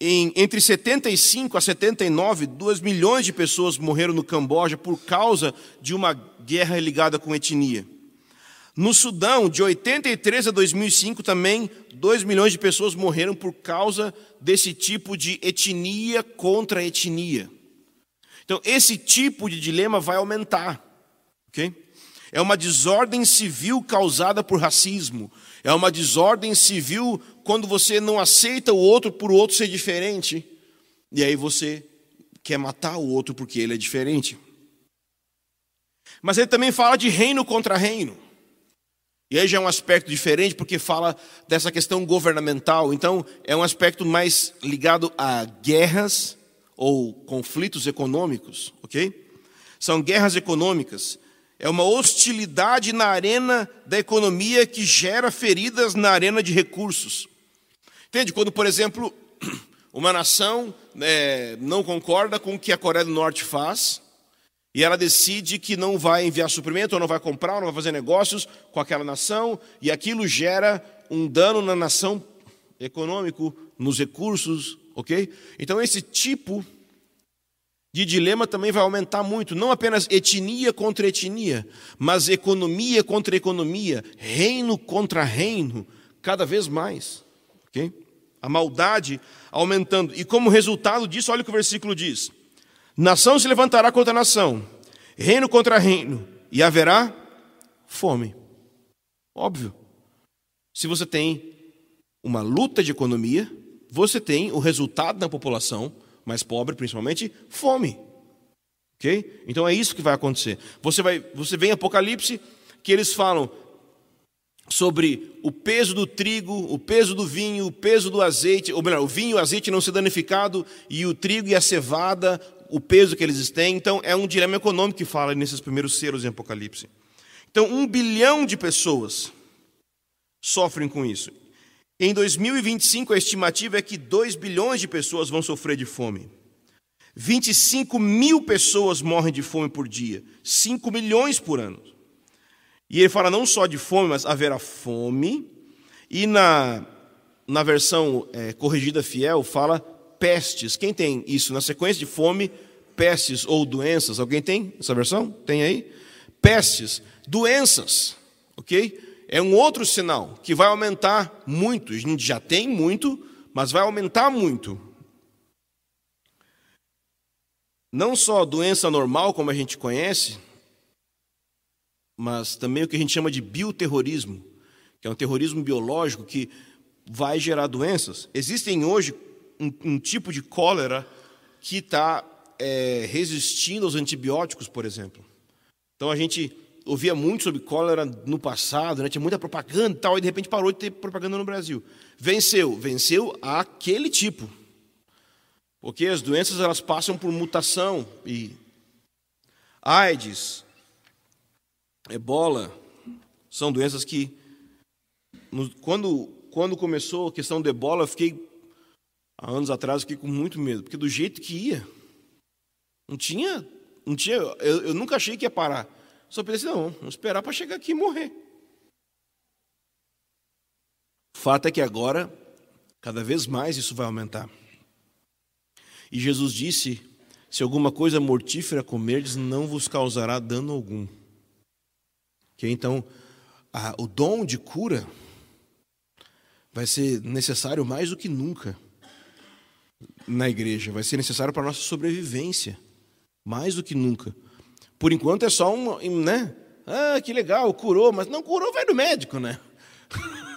A: Em, entre 75 a 79, 2 milhões de pessoas morreram no Camboja por causa de uma guerra ligada com etnia. No Sudão, de 83 a 2005, também 2 milhões de pessoas morreram por causa desse tipo de etnia contra etnia. Então, esse tipo de dilema vai aumentar. ok? É uma desordem civil causada por racismo. É uma desordem civil quando você não aceita o outro por o outro ser diferente. E aí você quer matar o outro porque ele é diferente. Mas ele também fala de reino contra reino. E aí já é um aspecto diferente porque fala dessa questão governamental. Então, é um aspecto mais ligado a guerras ou conflitos econômicos, ok? São guerras econômicas. É uma hostilidade na arena da economia que gera feridas na arena de recursos. Entende? Quando, por exemplo, uma nação é, não concorda com o que a Coreia do Norte faz e ela decide que não vai enviar suprimento, ou não vai comprar, ou não vai fazer negócios com aquela nação, e aquilo gera um dano na nação econômico, nos recursos, ok? Então esse tipo de dilema também vai aumentar muito, não apenas etnia contra etnia, mas economia contra economia, reino contra reino, cada vez mais, ok? A maldade aumentando. E como resultado disso, olha o que o versículo diz: Nação se levantará contra nação, reino contra reino, e haverá fome. Óbvio. Se você tem uma luta de economia, você tem o resultado da população mais pobre, principalmente, fome. Ok? Então é isso que vai acontecer. Você, vai, você vê em Apocalipse que eles falam sobre o peso do trigo, o peso do vinho, o peso do azeite, ou melhor, o vinho e o azeite não ser danificado, e o trigo e a cevada, o peso que eles têm. Então, é um dilema econômico que fala nesses primeiros selos em Apocalipse. Então, um bilhão de pessoas sofrem com isso. Em 2025, a estimativa é que 2 bilhões de pessoas vão sofrer de fome. 25 mil pessoas morrem de fome por dia, 5 milhões por ano. E ele fala não só de fome, mas haverá fome. E na, na versão é, corrigida fiel, fala pestes. Quem tem isso? Na sequência de fome, pestes ou doenças. Alguém tem essa versão? Tem aí? Pestes, doenças, ok? É um outro sinal que vai aumentar muito. A gente já tem muito, mas vai aumentar muito. Não só doença normal, como a gente conhece, mas também o que a gente chama de bioterrorismo, que é um terrorismo biológico que vai gerar doenças. Existem hoje um, um tipo de cólera que está é, resistindo aos antibióticos, por exemplo. Então a gente ouvia muito sobre cólera no passado, né? tinha muita propaganda e tal, e de repente parou de ter propaganda no Brasil. Venceu, venceu aquele tipo. Porque as doenças elas passam por mutação e AIDS, ebola, são doenças que quando quando começou a questão do ebola, eu fiquei há anos atrás fiquei com muito medo, porque do jeito que ia, não tinha, não tinha, eu, eu nunca achei que ia parar. Só pensei, não, vamos esperar para chegar aqui e morrer. O fato é que agora, cada vez mais isso vai aumentar. E Jesus disse: Se alguma coisa mortífera comerdes, não vos causará dano algum. Que então, a, o dom de cura vai ser necessário mais do que nunca na igreja, vai ser necessário para a nossa sobrevivência, mais do que nunca. Por enquanto é só um, né? Ah, que legal, curou, mas não curou, vai no médico, né?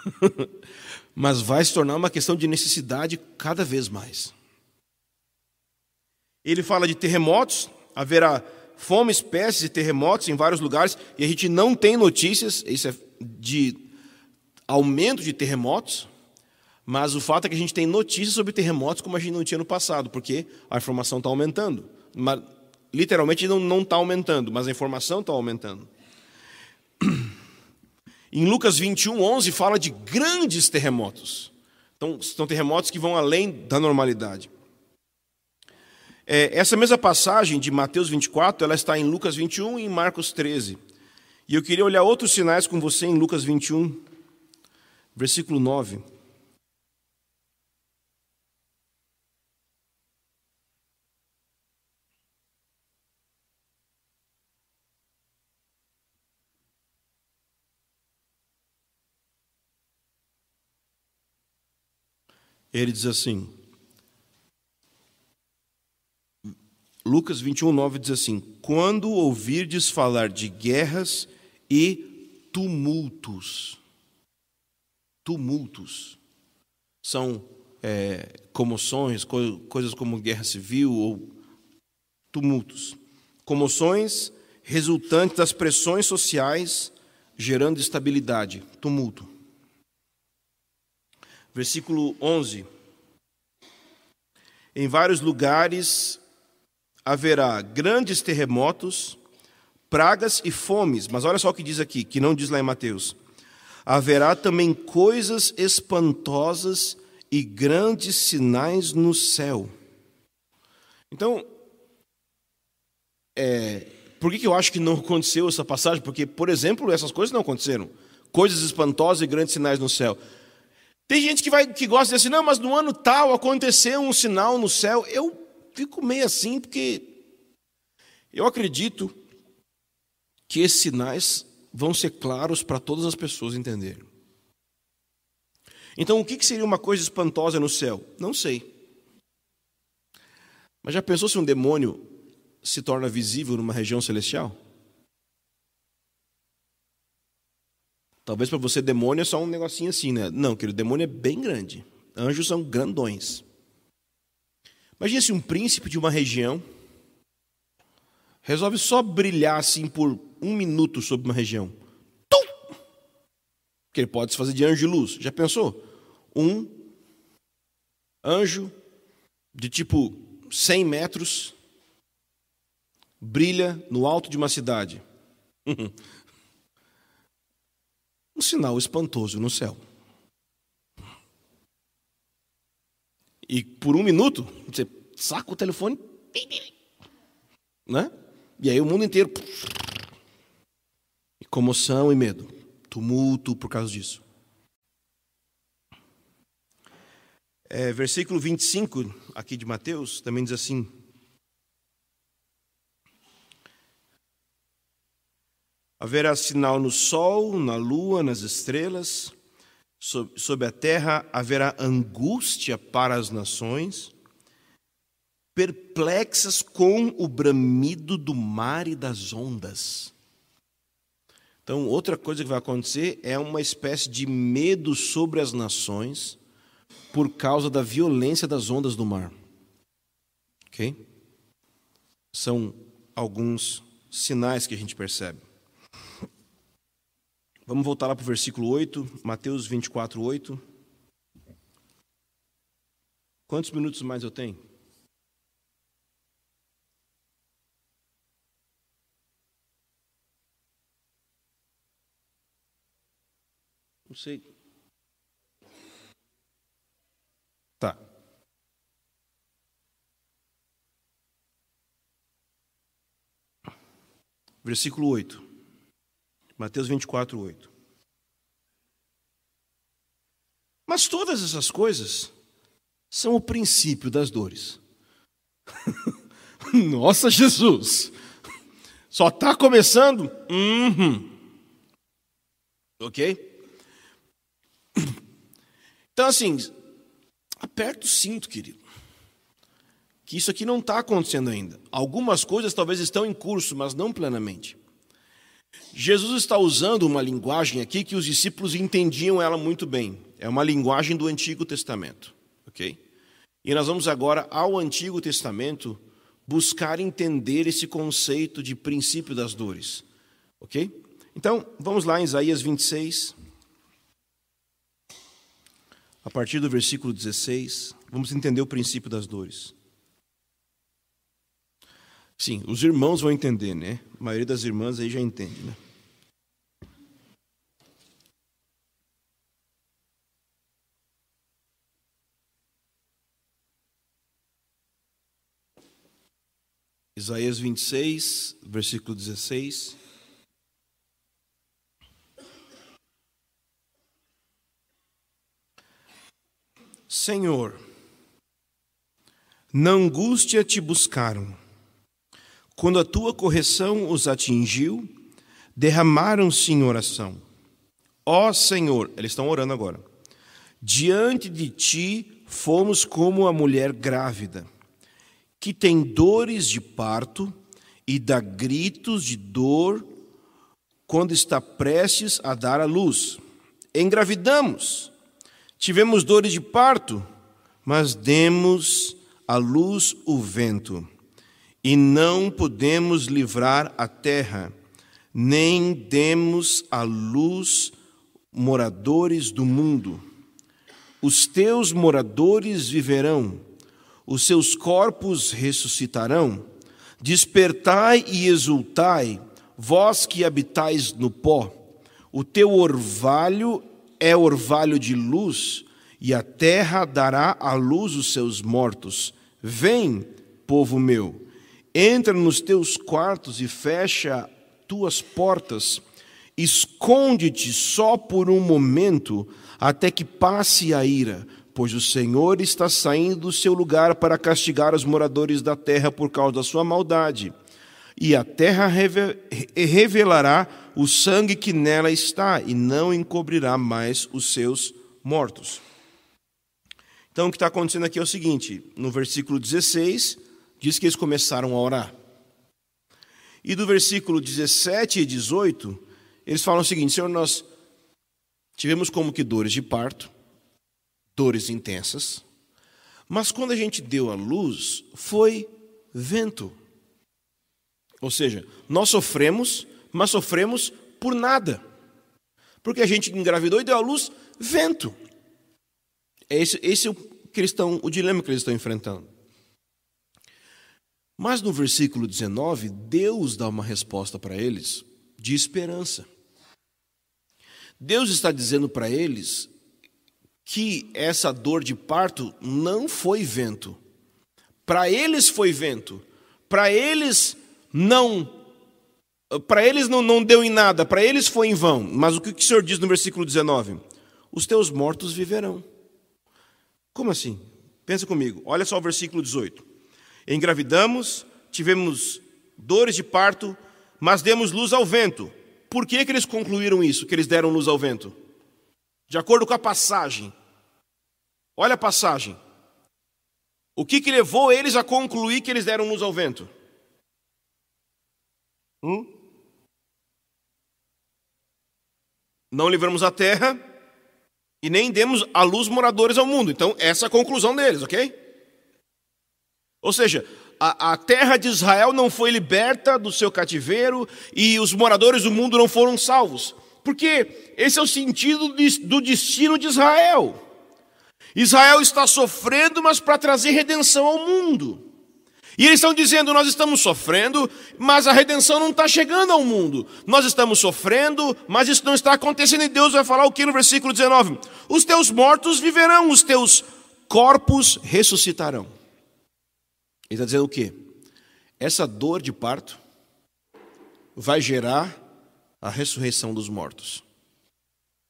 A: mas vai se tornar uma questão de necessidade cada vez mais. Ele fala de terremotos, haverá fome, espécies de terremotos em vários lugares, e a gente não tem notícias isso é de aumento de terremotos, mas o fato é que a gente tem notícias sobre terremotos como a gente não tinha no passado, porque a informação está aumentando. Literalmente não está aumentando, mas a informação está aumentando. Em Lucas 21, 11, fala de grandes terremotos. Então, são terremotos que vão além da normalidade. É, essa mesma passagem de Mateus 24, ela está em Lucas 21 e em Marcos 13. E eu queria olhar outros sinais com você em Lucas 21, versículo 9. Ele diz assim, Lucas 21, 9 diz assim: Quando ouvirdes falar de guerras e tumultos, tumultos, são é, comoções, co coisas como guerra civil ou tumultos, comoções resultantes das pressões sociais gerando estabilidade, tumulto. Versículo 11. Em vários lugares haverá grandes terremotos, pragas e fomes. Mas olha só o que diz aqui, que não diz lá em Mateus. Haverá também coisas espantosas e grandes sinais no céu. Então, é, por que, que eu acho que não aconteceu essa passagem? Porque, por exemplo, essas coisas não aconteceram. Coisas espantosas e grandes sinais no céu. Tem gente que, vai, que gosta de assim, não, mas no ano tal aconteceu um sinal no céu. Eu fico meio assim, porque eu acredito que esses sinais vão ser claros para todas as pessoas entenderem. Então, o que seria uma coisa espantosa no céu? Não sei. Mas já pensou se um demônio se torna visível numa região celestial? Talvez para você demônio é só um negocinho assim, né? Não, que o demônio é bem grande. Anjos são grandões. Imagina se um príncipe de uma região resolve só brilhar assim por um minuto sobre uma região. Tum! Que ele pode se fazer de anjo de luz. Já pensou? Um anjo de tipo 100 metros brilha no alto de uma cidade. Um sinal espantoso no céu. E por um minuto, você saca o telefone, né? E aí o mundo inteiro. E comoção e medo. Tumulto por causa disso. É, versículo 25 aqui de Mateus também diz assim: Haverá sinal no sol, na lua, nas estrelas, sob a terra haverá angústia para as nações, perplexas com o bramido do mar e das ondas. Então, outra coisa que vai acontecer é uma espécie de medo sobre as nações por causa da violência das ondas do mar. Ok? São alguns sinais que a gente percebe. Vamos voltar lá para o versículo 8, Mateus 24, 8. Quantos minutos mais eu tenho? Não sei. Tá. Versículo 8. Mateus 24, 8. Mas todas essas coisas são o princípio das dores. Nossa Jesus! Só está começando? Uhum. Ok? Então, assim, aperta o cinto, querido. Que isso aqui não está acontecendo ainda. Algumas coisas talvez estão em curso, mas não plenamente. Jesus está usando uma linguagem aqui que os discípulos entendiam ela muito bem. É uma linguagem do Antigo Testamento, ok? E nós vamos agora ao Antigo Testamento buscar entender esse conceito de princípio das dores, ok? Então, vamos lá em Isaías 26, a partir do versículo 16, vamos entender o princípio das dores. Sim, os irmãos vão entender, né? A maioria das irmãs aí já entende, né? Isaías 26, versículo 16. Senhor, na angústia te buscaram quando a tua correção os atingiu, derramaram-se em oração. Ó Senhor, eles estão orando agora. Diante de ti fomos como a mulher grávida, que tem dores de parto e dá gritos de dor quando está prestes a dar à luz. Engravidamos, tivemos dores de parto, mas demos à luz o vento e não podemos livrar a terra, nem demos à luz moradores do mundo. Os teus moradores viverão, os seus corpos ressuscitarão. Despertai e exultai, vós que habitais no pó. O teu orvalho é orvalho de luz, e a terra dará à luz os seus mortos. Vem, povo meu, Entra nos teus quartos e fecha tuas portas. Esconde-te só por um momento, até que passe a ira, pois o Senhor está saindo do seu lugar para castigar os moradores da terra por causa da sua maldade. E a terra revelará o sangue que nela está, e não encobrirá mais os seus mortos. Então, o que está acontecendo aqui é o seguinte: no versículo 16, diz que eles começaram a orar. E do versículo 17 e 18, eles falam o seguinte: Senhor, nós tivemos como que dores de parto, dores intensas, mas quando a gente deu a luz, foi vento. Ou seja, nós sofremos, mas sofremos por nada. Porque a gente engravidou e deu à luz vento. Esse, esse é o, estão, o dilema que eles estão enfrentando. Mas no versículo 19, Deus dá uma resposta para eles de esperança. Deus está dizendo para eles que essa dor de parto não foi vento. Para eles foi vento. Para eles não para eles não, não deu em nada, para eles foi em vão. Mas o que o Senhor diz no versículo 19? Os teus mortos viverão. Como assim? Pensa comigo. Olha só o versículo 18. Engravidamos, tivemos dores de parto, mas demos luz ao vento. Por que, que eles concluíram isso, que eles deram luz ao vento? De acordo com a passagem. Olha a passagem. O que, que levou eles a concluir que eles deram luz ao vento? Hum? Não livramos a terra e nem demos a luz moradores ao mundo. Então, essa é a conclusão deles, ok? Ou seja, a, a, terra de Israel não foi liberta do seu cativeiro e os moradores do mundo não foram salvos. Porque esse é o sentido de, do destino de Israel. Israel está sofrendo, mas para trazer redenção ao mundo. E eles estão dizendo: nós estamos sofrendo, mas a redenção não está chegando ao mundo. Nós estamos sofrendo, mas isso não está acontecendo. E Deus vai falar o que no versículo 19? Os teus mortos viverão, os teus corpos ressuscitarão. Ele está dizendo o quê? Essa dor de parto vai gerar a ressurreição dos mortos.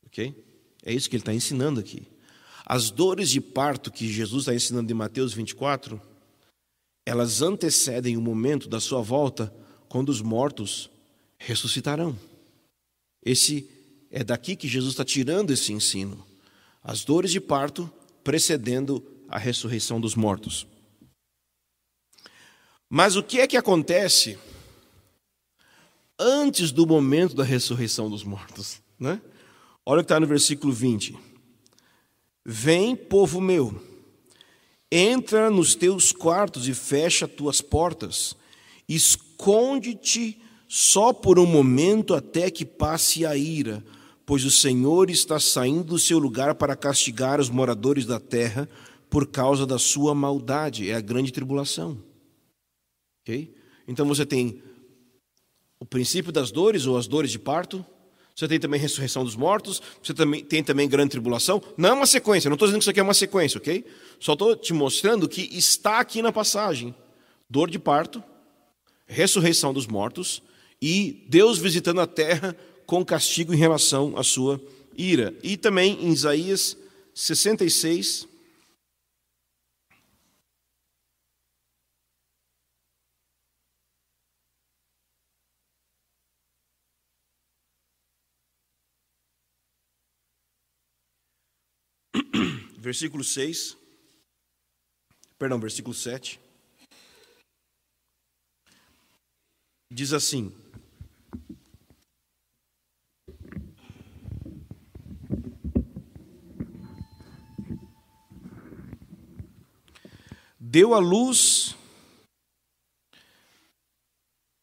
A: Ok? É isso que ele está ensinando aqui. As dores de parto que Jesus está ensinando em Mateus 24, elas antecedem o momento da sua volta, quando os mortos ressuscitarão. Esse é daqui que Jesus está tirando esse ensino. As dores de parto precedendo a ressurreição dos mortos. Mas o que é que acontece antes do momento da ressurreição dos mortos? Né? Olha o que está no versículo 20. Vem, povo meu, entra nos teus quartos e fecha tuas portas, esconde-te só por um momento até que passe a ira, pois o Senhor está saindo do seu lugar para castigar os moradores da terra por causa da sua maldade. É a grande tribulação. Então você tem o princípio das dores ou as dores de parto, você tem também ressurreição dos mortos, você também, tem também grande tribulação. Não é uma sequência, não estou dizendo que isso aqui é uma sequência, ok? Só estou te mostrando que está aqui na passagem: dor de parto, ressurreição dos mortos e Deus visitando a terra com castigo em relação à sua ira. E também em Isaías 66, versículo 6, perdão, versículo 7, diz assim: Deu a luz,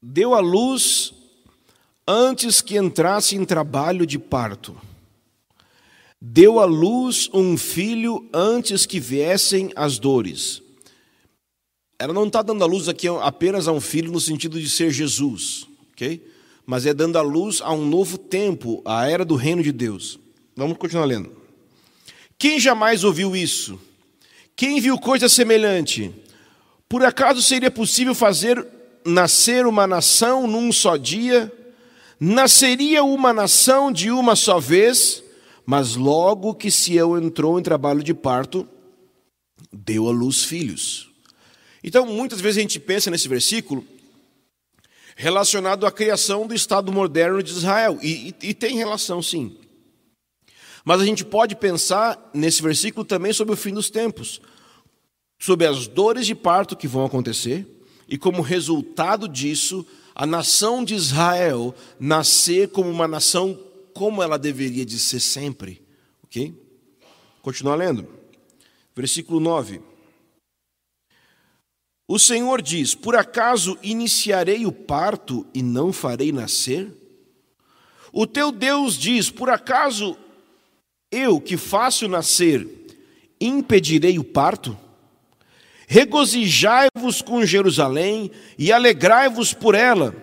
A: deu a luz antes que entrasse em trabalho de parto deu à luz um filho antes que viessem as dores. Ela não está dando a luz aqui apenas a um filho no sentido de ser Jesus, ok? Mas é dando a luz a um novo tempo, a era do reino de Deus. Vamos continuar lendo. Quem jamais ouviu isso? Quem viu coisa semelhante? Por acaso seria possível fazer nascer uma nação num só dia? Nasceria uma nação de uma só vez? Mas logo que Sião entrou em trabalho de parto, deu à luz filhos. Então, muitas vezes a gente pensa nesse versículo relacionado à criação do Estado moderno de Israel, e, e, e tem relação sim. Mas a gente pode pensar nesse versículo também sobre o fim dos tempos, sobre as dores de parto que vão acontecer, e como resultado disso, a nação de Israel nascer como uma nação como ela deveria de ser sempre. Ok? Continuar lendo. Versículo 9. O Senhor diz: Por acaso iniciarei o parto e não farei nascer? O teu Deus diz: Por acaso eu que faço nascer impedirei o parto? Regozijai-vos com Jerusalém e alegrai-vos por ela,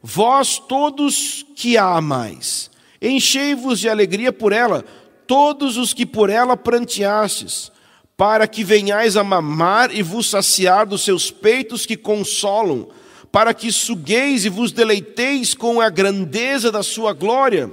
A: vós todos que a amais. Enchei-vos de alegria por ela, todos os que por ela pranteastes, para que venhais a mamar e vos saciar dos seus peitos que consolam, para que sugueis e vos deleiteis com a grandeza da sua glória.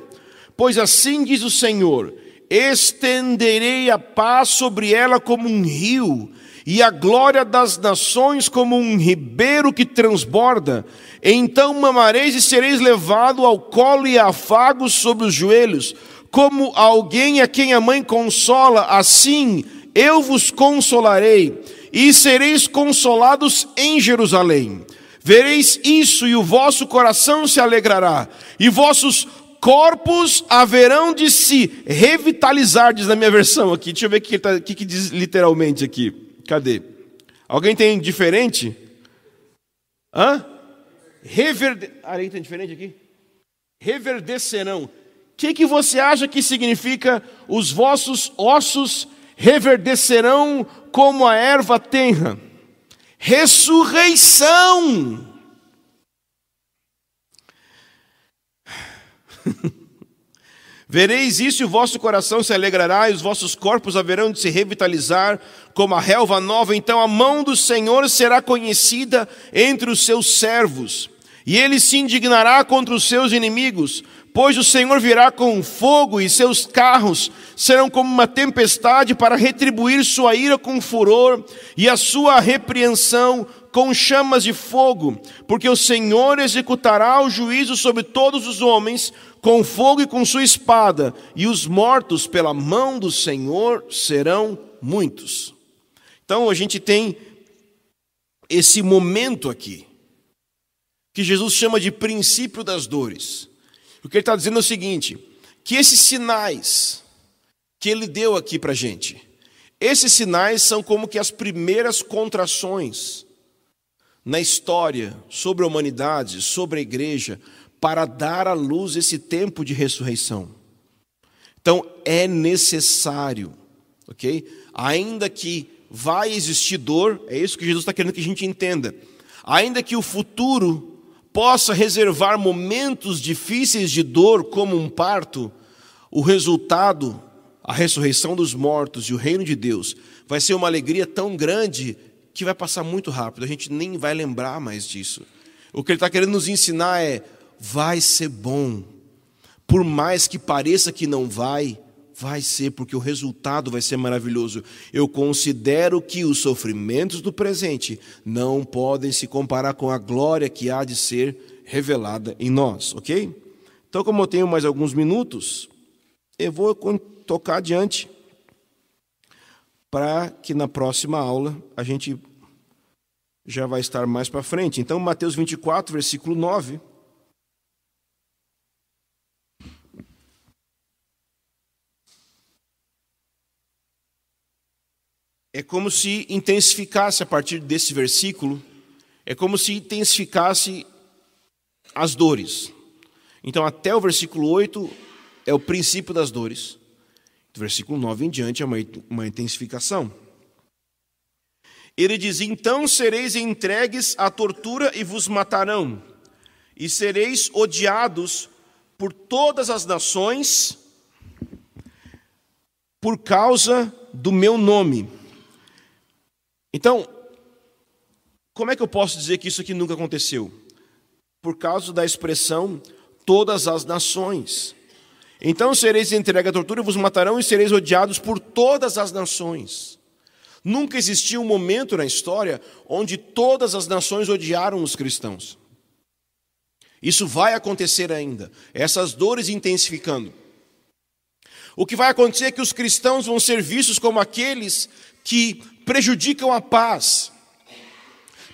A: Pois assim diz o Senhor: estenderei a paz sobre ela como um rio, e a glória das nações como um ribeiro que transborda. Então mamareis e sereis levado ao colo e afagos sobre os joelhos, como alguém a quem a mãe consola, assim eu vos consolarei, e sereis consolados em Jerusalém. Vereis isso, e o vosso coração se alegrará, e vossos corpos haverão de se revitalizar, diz na minha versão aqui. Deixa eu ver o que, tá, que, que diz literalmente aqui. Cadê? Alguém tem diferente? Hã? Reverde... Alguém tem diferente aqui? Reverdecerão. O que, que você acha que significa os vossos ossos reverdecerão como a erva tenra? Ressurreição. Vereis isso e o vosso coração se alegrará, e os vossos corpos haverão de se revitalizar como a relva nova. Então a mão do Senhor será conhecida entre os seus servos, e ele se indignará contra os seus inimigos. Pois o Senhor virá com fogo, e seus carros serão como uma tempestade para retribuir sua ira com furor, e a sua repreensão com chamas de fogo, porque o Senhor executará o juízo sobre todos os homens com fogo e com sua espada, e os mortos pela mão do Senhor serão muitos. Então a gente tem esse momento aqui, que Jesus chama de princípio das dores. O que ele está dizendo é o seguinte: que esses sinais que ele deu aqui para a gente, esses sinais são como que as primeiras contrações na história sobre a humanidade, sobre a igreja, para dar à luz esse tempo de ressurreição. Então é necessário, ok? Ainda que vai existir dor, é isso que Jesus está querendo que a gente entenda. Ainda que o futuro possa reservar momentos difíceis de dor, como um parto, o resultado, a ressurreição dos mortos e o reino de Deus, vai ser uma alegria tão grande que vai passar muito rápido, a gente nem vai lembrar mais disso. O que ele está querendo nos ensinar é: vai ser bom. Por mais que pareça que não vai, vai ser, porque o resultado vai ser maravilhoso. Eu considero que os sofrimentos do presente não podem se comparar com a glória que há de ser revelada em nós, ok? Então, como eu tenho mais alguns minutos, eu vou tocar adiante para que na próxima aula a gente já vai estar mais para frente. Então, Mateus 24, versículo 9. É como se intensificasse a partir desse versículo, é como se intensificasse as dores. Então, até o versículo 8 é o princípio das dores. Do versículo 9 em diante é uma, uma intensificação. Ele diz: Então sereis entregues à tortura e vos matarão, e sereis odiados por todas as nações por causa do meu nome. Então, como é que eu posso dizer que isso aqui nunca aconteceu? Por causa da expressão todas as nações. Então sereis entregue à tortura, vos matarão e sereis odiados por todas as nações. Nunca existiu um momento na história onde todas as nações odiaram os cristãos. Isso vai acontecer ainda, essas dores intensificando. O que vai acontecer é que os cristãos vão ser vistos como aqueles que prejudicam a paz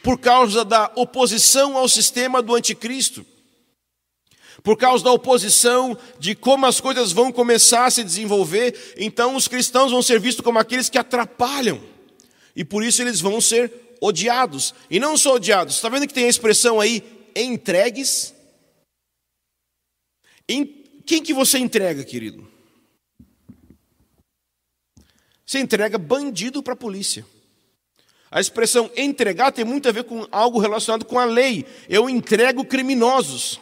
A: por causa da oposição ao sistema do anticristo. Por causa da oposição, de como as coisas vão começar a se desenvolver, então os cristãos vão ser vistos como aqueles que atrapalham. E por isso eles vão ser odiados. E não só odiados, está vendo que tem a expressão aí, entregues? Em quem que você entrega, querido? Você entrega bandido para a polícia. A expressão entregar tem muito a ver com algo relacionado com a lei. Eu entrego criminosos.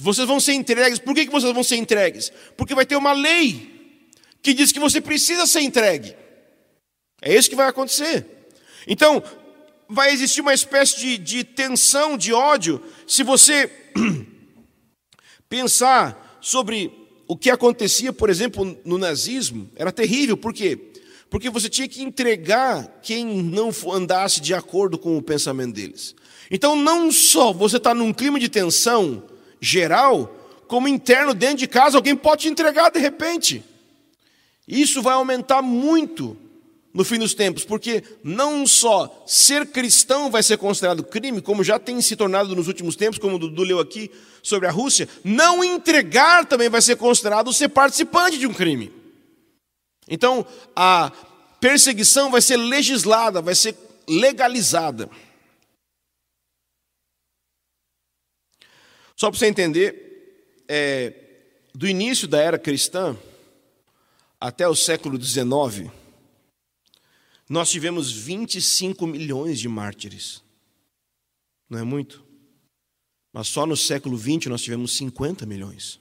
A: Vocês vão ser entregues. Por que, vocês vão ser entregues? Porque vai ter uma lei que diz que você precisa ser entregue. É isso que vai acontecer. Então, vai existir uma espécie de, de tensão, de ódio, se você pensar sobre o que acontecia, por exemplo, no nazismo, era terrível, por quê? Porque você tinha que entregar quem não andasse de acordo com o pensamento deles. Então, não só você está num clima de tensão geral, como interno dentro de casa, alguém pode te entregar de repente. Isso vai aumentar muito no fim dos tempos, porque não só ser cristão vai ser considerado crime, como já tem se tornado nos últimos tempos, como o Dudu leu aqui sobre a Rússia, não entregar também vai ser considerado ser participante de um crime. Então, a perseguição vai ser legislada, vai ser legalizada. Só para você entender, é, do início da era cristã até o século XIX, nós tivemos 25 milhões de mártires. Não é muito? Mas só no século XX nós tivemos 50 milhões.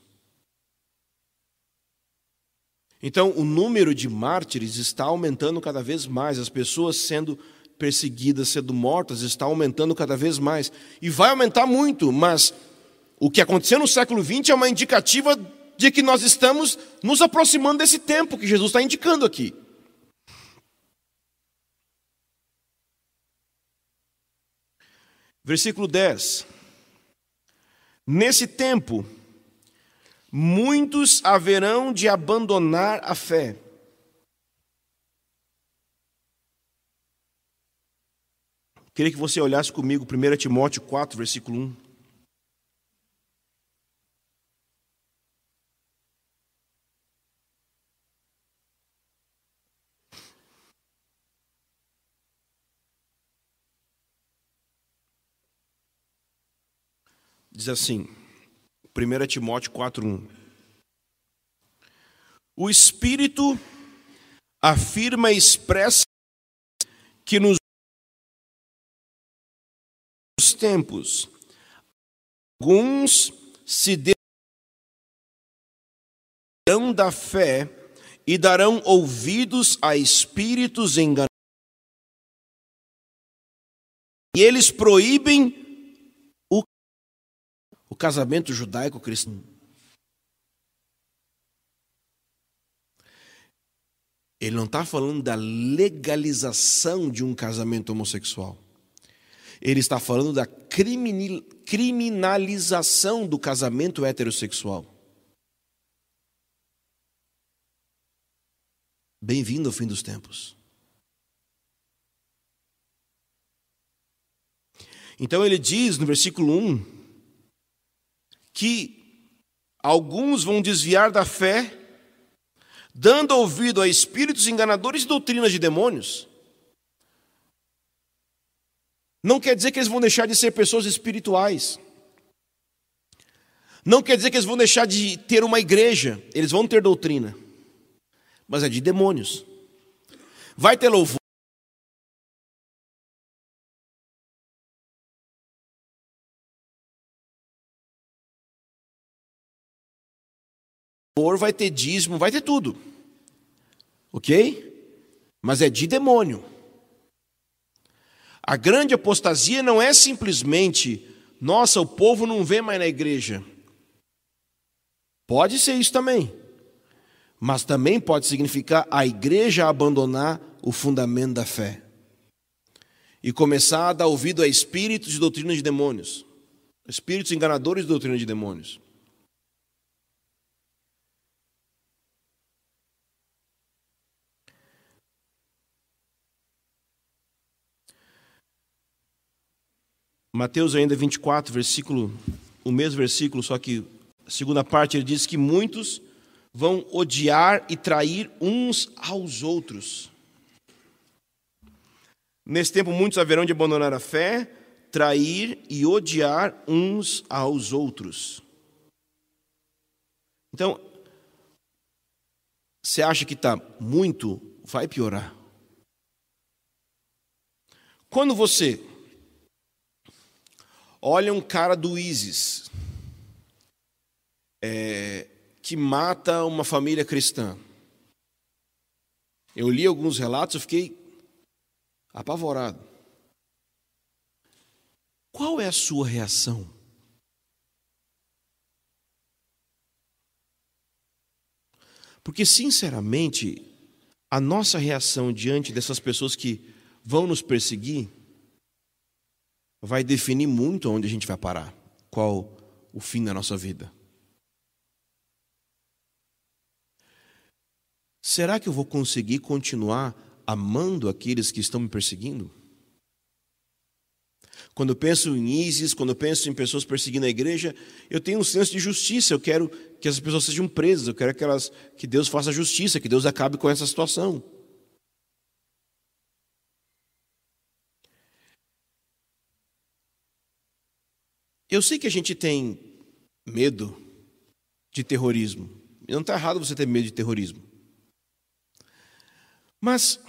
A: Então, o número de mártires está aumentando cada vez mais, as pessoas sendo perseguidas, sendo mortas, está aumentando cada vez mais. E vai aumentar muito, mas o que aconteceu no século XX é uma indicativa de que nós estamos nos aproximando desse tempo que Jesus está indicando aqui. Versículo 10. Nesse tempo, muitos haverão de abandonar a fé. Queria que você olhasse comigo 1 Timóteo 4, versículo 1. Diz assim, 1 Timóteo 4,1. O Espírito afirma expressa que nos tempos alguns se derão da fé e darão ouvidos a espíritos enganosos. E eles proíbem casamento judaico-cristão. Ele não está falando da legalização de um casamento homossexual. Ele está falando da criminalização do casamento heterossexual. Bem-vindo ao fim dos tempos. Então ele diz no versículo 1 que alguns vão desviar da fé, dando ouvido a espíritos enganadores e doutrinas de demônios. Não quer dizer que eles vão deixar de ser pessoas espirituais. Não quer dizer que eles vão deixar de ter uma igreja. Eles vão ter doutrina. Mas é de demônios. Vai ter louvor. Vai ter dízimo, vai ter tudo. Ok? Mas é de demônio. A grande apostasia não é simplesmente, nossa, o povo não vê mais na igreja. Pode ser isso também. Mas também pode significar a igreja abandonar o fundamento da fé e começar a dar ouvido a espíritos de doutrina de demônios, espíritos enganadores de doutrina de demônios. Mateus ainda 24, versículo o mesmo versículo, só que a segunda parte ele diz que muitos vão odiar e trair uns aos outros. Nesse tempo, muitos haverão de abandonar a fé, trair e odiar uns aos outros. Então, você acha que está muito, vai piorar. Quando você olha um cara do ISIS, é, que mata uma família cristã. Eu li alguns relatos, eu fiquei apavorado. Qual é a sua reação? Porque, sinceramente, a nossa reação diante dessas pessoas que vão nos perseguir vai definir muito onde a gente vai parar, qual o fim da nossa vida. Será que eu vou conseguir continuar amando aqueles que estão me perseguindo? Quando eu penso em ISIS, quando eu penso em pessoas perseguindo a igreja, eu tenho um senso de justiça. Eu quero que essas pessoas sejam presas, eu quero que, elas, que Deus faça justiça, que Deus acabe com essa situação. Eu sei que a gente tem medo de terrorismo. Não está errado você ter medo de terrorismo. Mas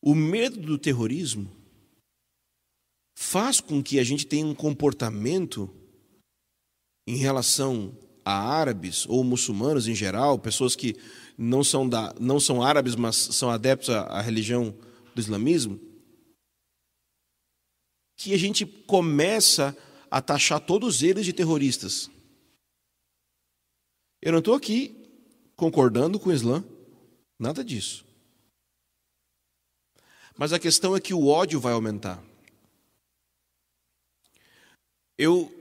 A: o medo do terrorismo faz com que a gente tenha um comportamento em relação a árabes ou muçulmanos em geral, pessoas que não são, da, não são árabes, mas são adeptos à, à religião do islamismo, que a gente começa a taxar todos eles de terroristas. Eu não estou aqui concordando com o Islã, nada disso. Mas a questão é que o ódio vai aumentar. Eu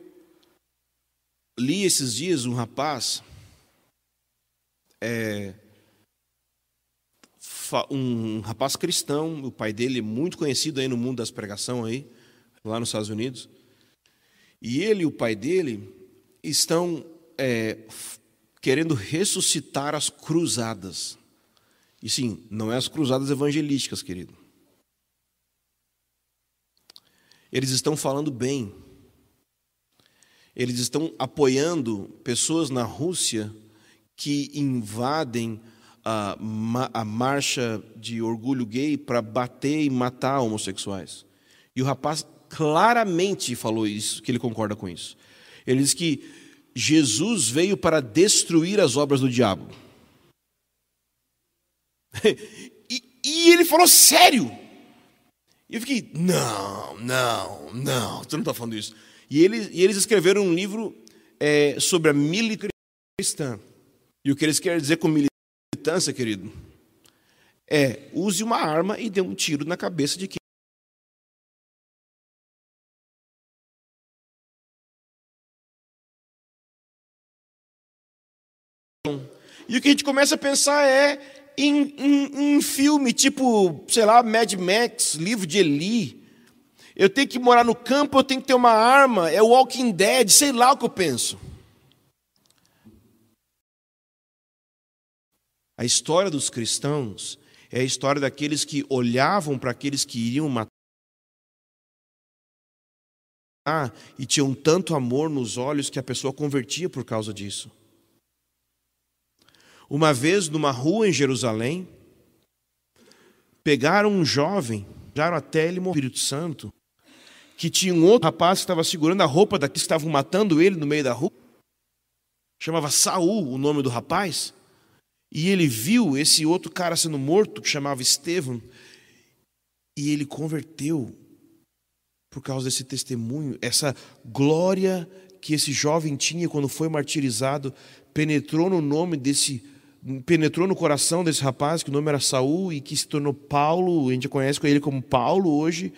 A: li esses dias um rapaz, é, um rapaz cristão, o pai dele é muito conhecido aí no mundo das pregação aí, lá nos Estados Unidos. E ele e o pai dele estão é, querendo ressuscitar as cruzadas. E sim, não é as cruzadas evangelísticas, querido. Eles estão falando bem. Eles estão apoiando pessoas na Rússia que invadem a, a marcha de orgulho gay para bater e matar homossexuais. E o rapaz claramente falou isso, que ele concorda com isso. Ele diz que Jesus veio para destruir as obras do diabo. e, e, ele falou sério. E eu fiquei, não, não, não, você não está falando isso. E eles, e eles escreveram um livro é, sobre a militância cristã. E o que eles querem dizer com militância, querido, é use uma arma e dê um tiro na cabeça de quem E o que a gente começa a pensar é em, em filme tipo, sei lá, Mad Max, livro de Eli. Eu tenho que morar no campo, eu tenho que ter uma arma, é Walking Dead, sei lá o que eu penso. A história dos cristãos é a história daqueles que olhavam para aqueles que iriam matar e tinham tanto amor nos olhos que a pessoa convertia por causa disso. Uma vez, numa rua em Jerusalém, pegaram um jovem, pegaram até ele morrer, Espírito Santo, que tinha um outro rapaz que estava segurando a roupa que estavam matando ele no meio da rua. Chamava Saul o nome do rapaz. E ele viu esse outro cara sendo morto, que chamava Estevão, e ele converteu por causa desse testemunho, essa glória que esse jovem tinha quando foi martirizado, penetrou no nome desse penetrou no coração desse rapaz, que o nome era Saul e que se tornou Paulo, a gente conhece ele como Paulo hoje.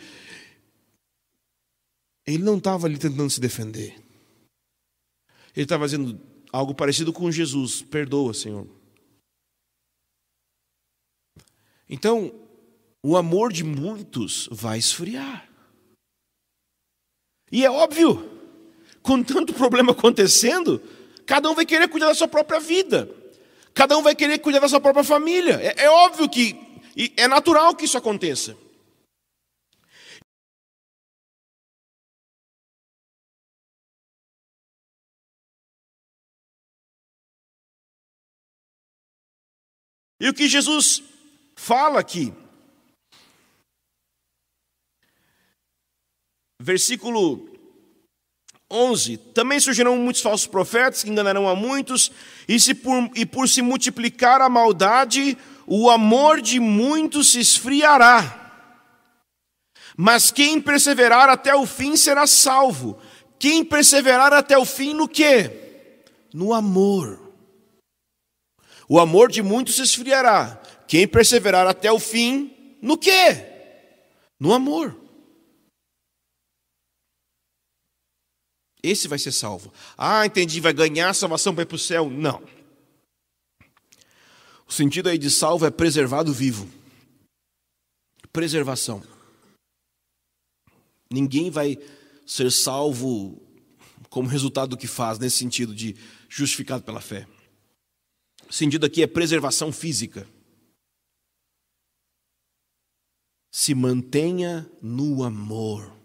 A: Ele não estava ali tentando se defender. Ele estava fazendo algo parecido com Jesus. Perdoa, Senhor. Então, o amor de muitos vai esfriar. E é óbvio, com tanto problema acontecendo, cada um vai querer cuidar da sua própria vida. Cada um vai querer cuidar da sua própria família. É, é óbvio que é natural que isso aconteça. E o que Jesus fala aqui, versículo 11: Também surgirão muitos falsos profetas que enganarão a muitos, e, se por, e por se multiplicar a maldade, o amor de muitos se esfriará. Mas quem perseverar até o fim será salvo. Quem perseverar até o fim no quê? No amor. O amor de muitos se esfriará. Quem perseverar até o fim, no quê? No amor. Esse vai ser salvo. Ah, entendi, vai ganhar salvação para ir para o céu. Não. O sentido aí de salvo é preservado vivo. Preservação. Ninguém vai ser salvo como resultado do que faz, nesse sentido de justificado pela fé. O sentido aqui é preservação física. Se mantenha no amor.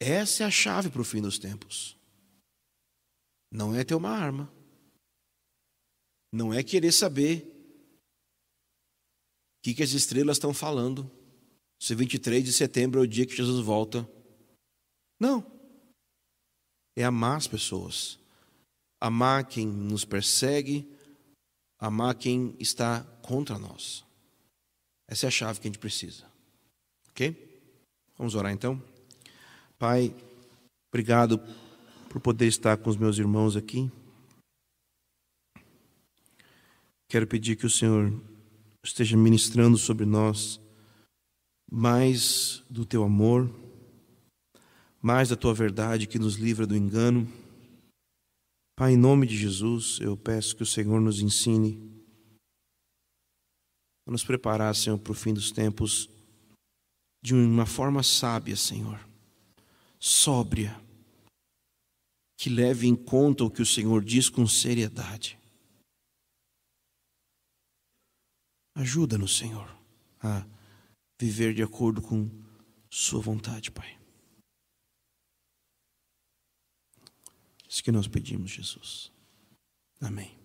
A: Essa é a chave para o fim dos tempos. Não é ter uma arma. Não é querer saber o que, que as estrelas estão falando. Se 23 de setembro é o dia que Jesus volta. Não. É amar as pessoas amar quem nos persegue, amar quem está contra nós. Essa é a chave que a gente precisa. Ok? Vamos orar então? Pai, obrigado por poder estar com os meus irmãos aqui. Quero pedir que o Senhor esteja ministrando sobre nós mais do teu amor, mais da tua verdade que nos livra do engano Pai, em nome de Jesus, eu peço que o Senhor nos ensine a nos preparar, Senhor, para o fim dos tempos de uma forma sábia, Senhor, sóbria, que leve em conta o que o Senhor diz com seriedade. Ajuda-nos, Senhor, a viver de acordo com Sua vontade, Pai. Isso que nós pedimos, Jesus. Amém.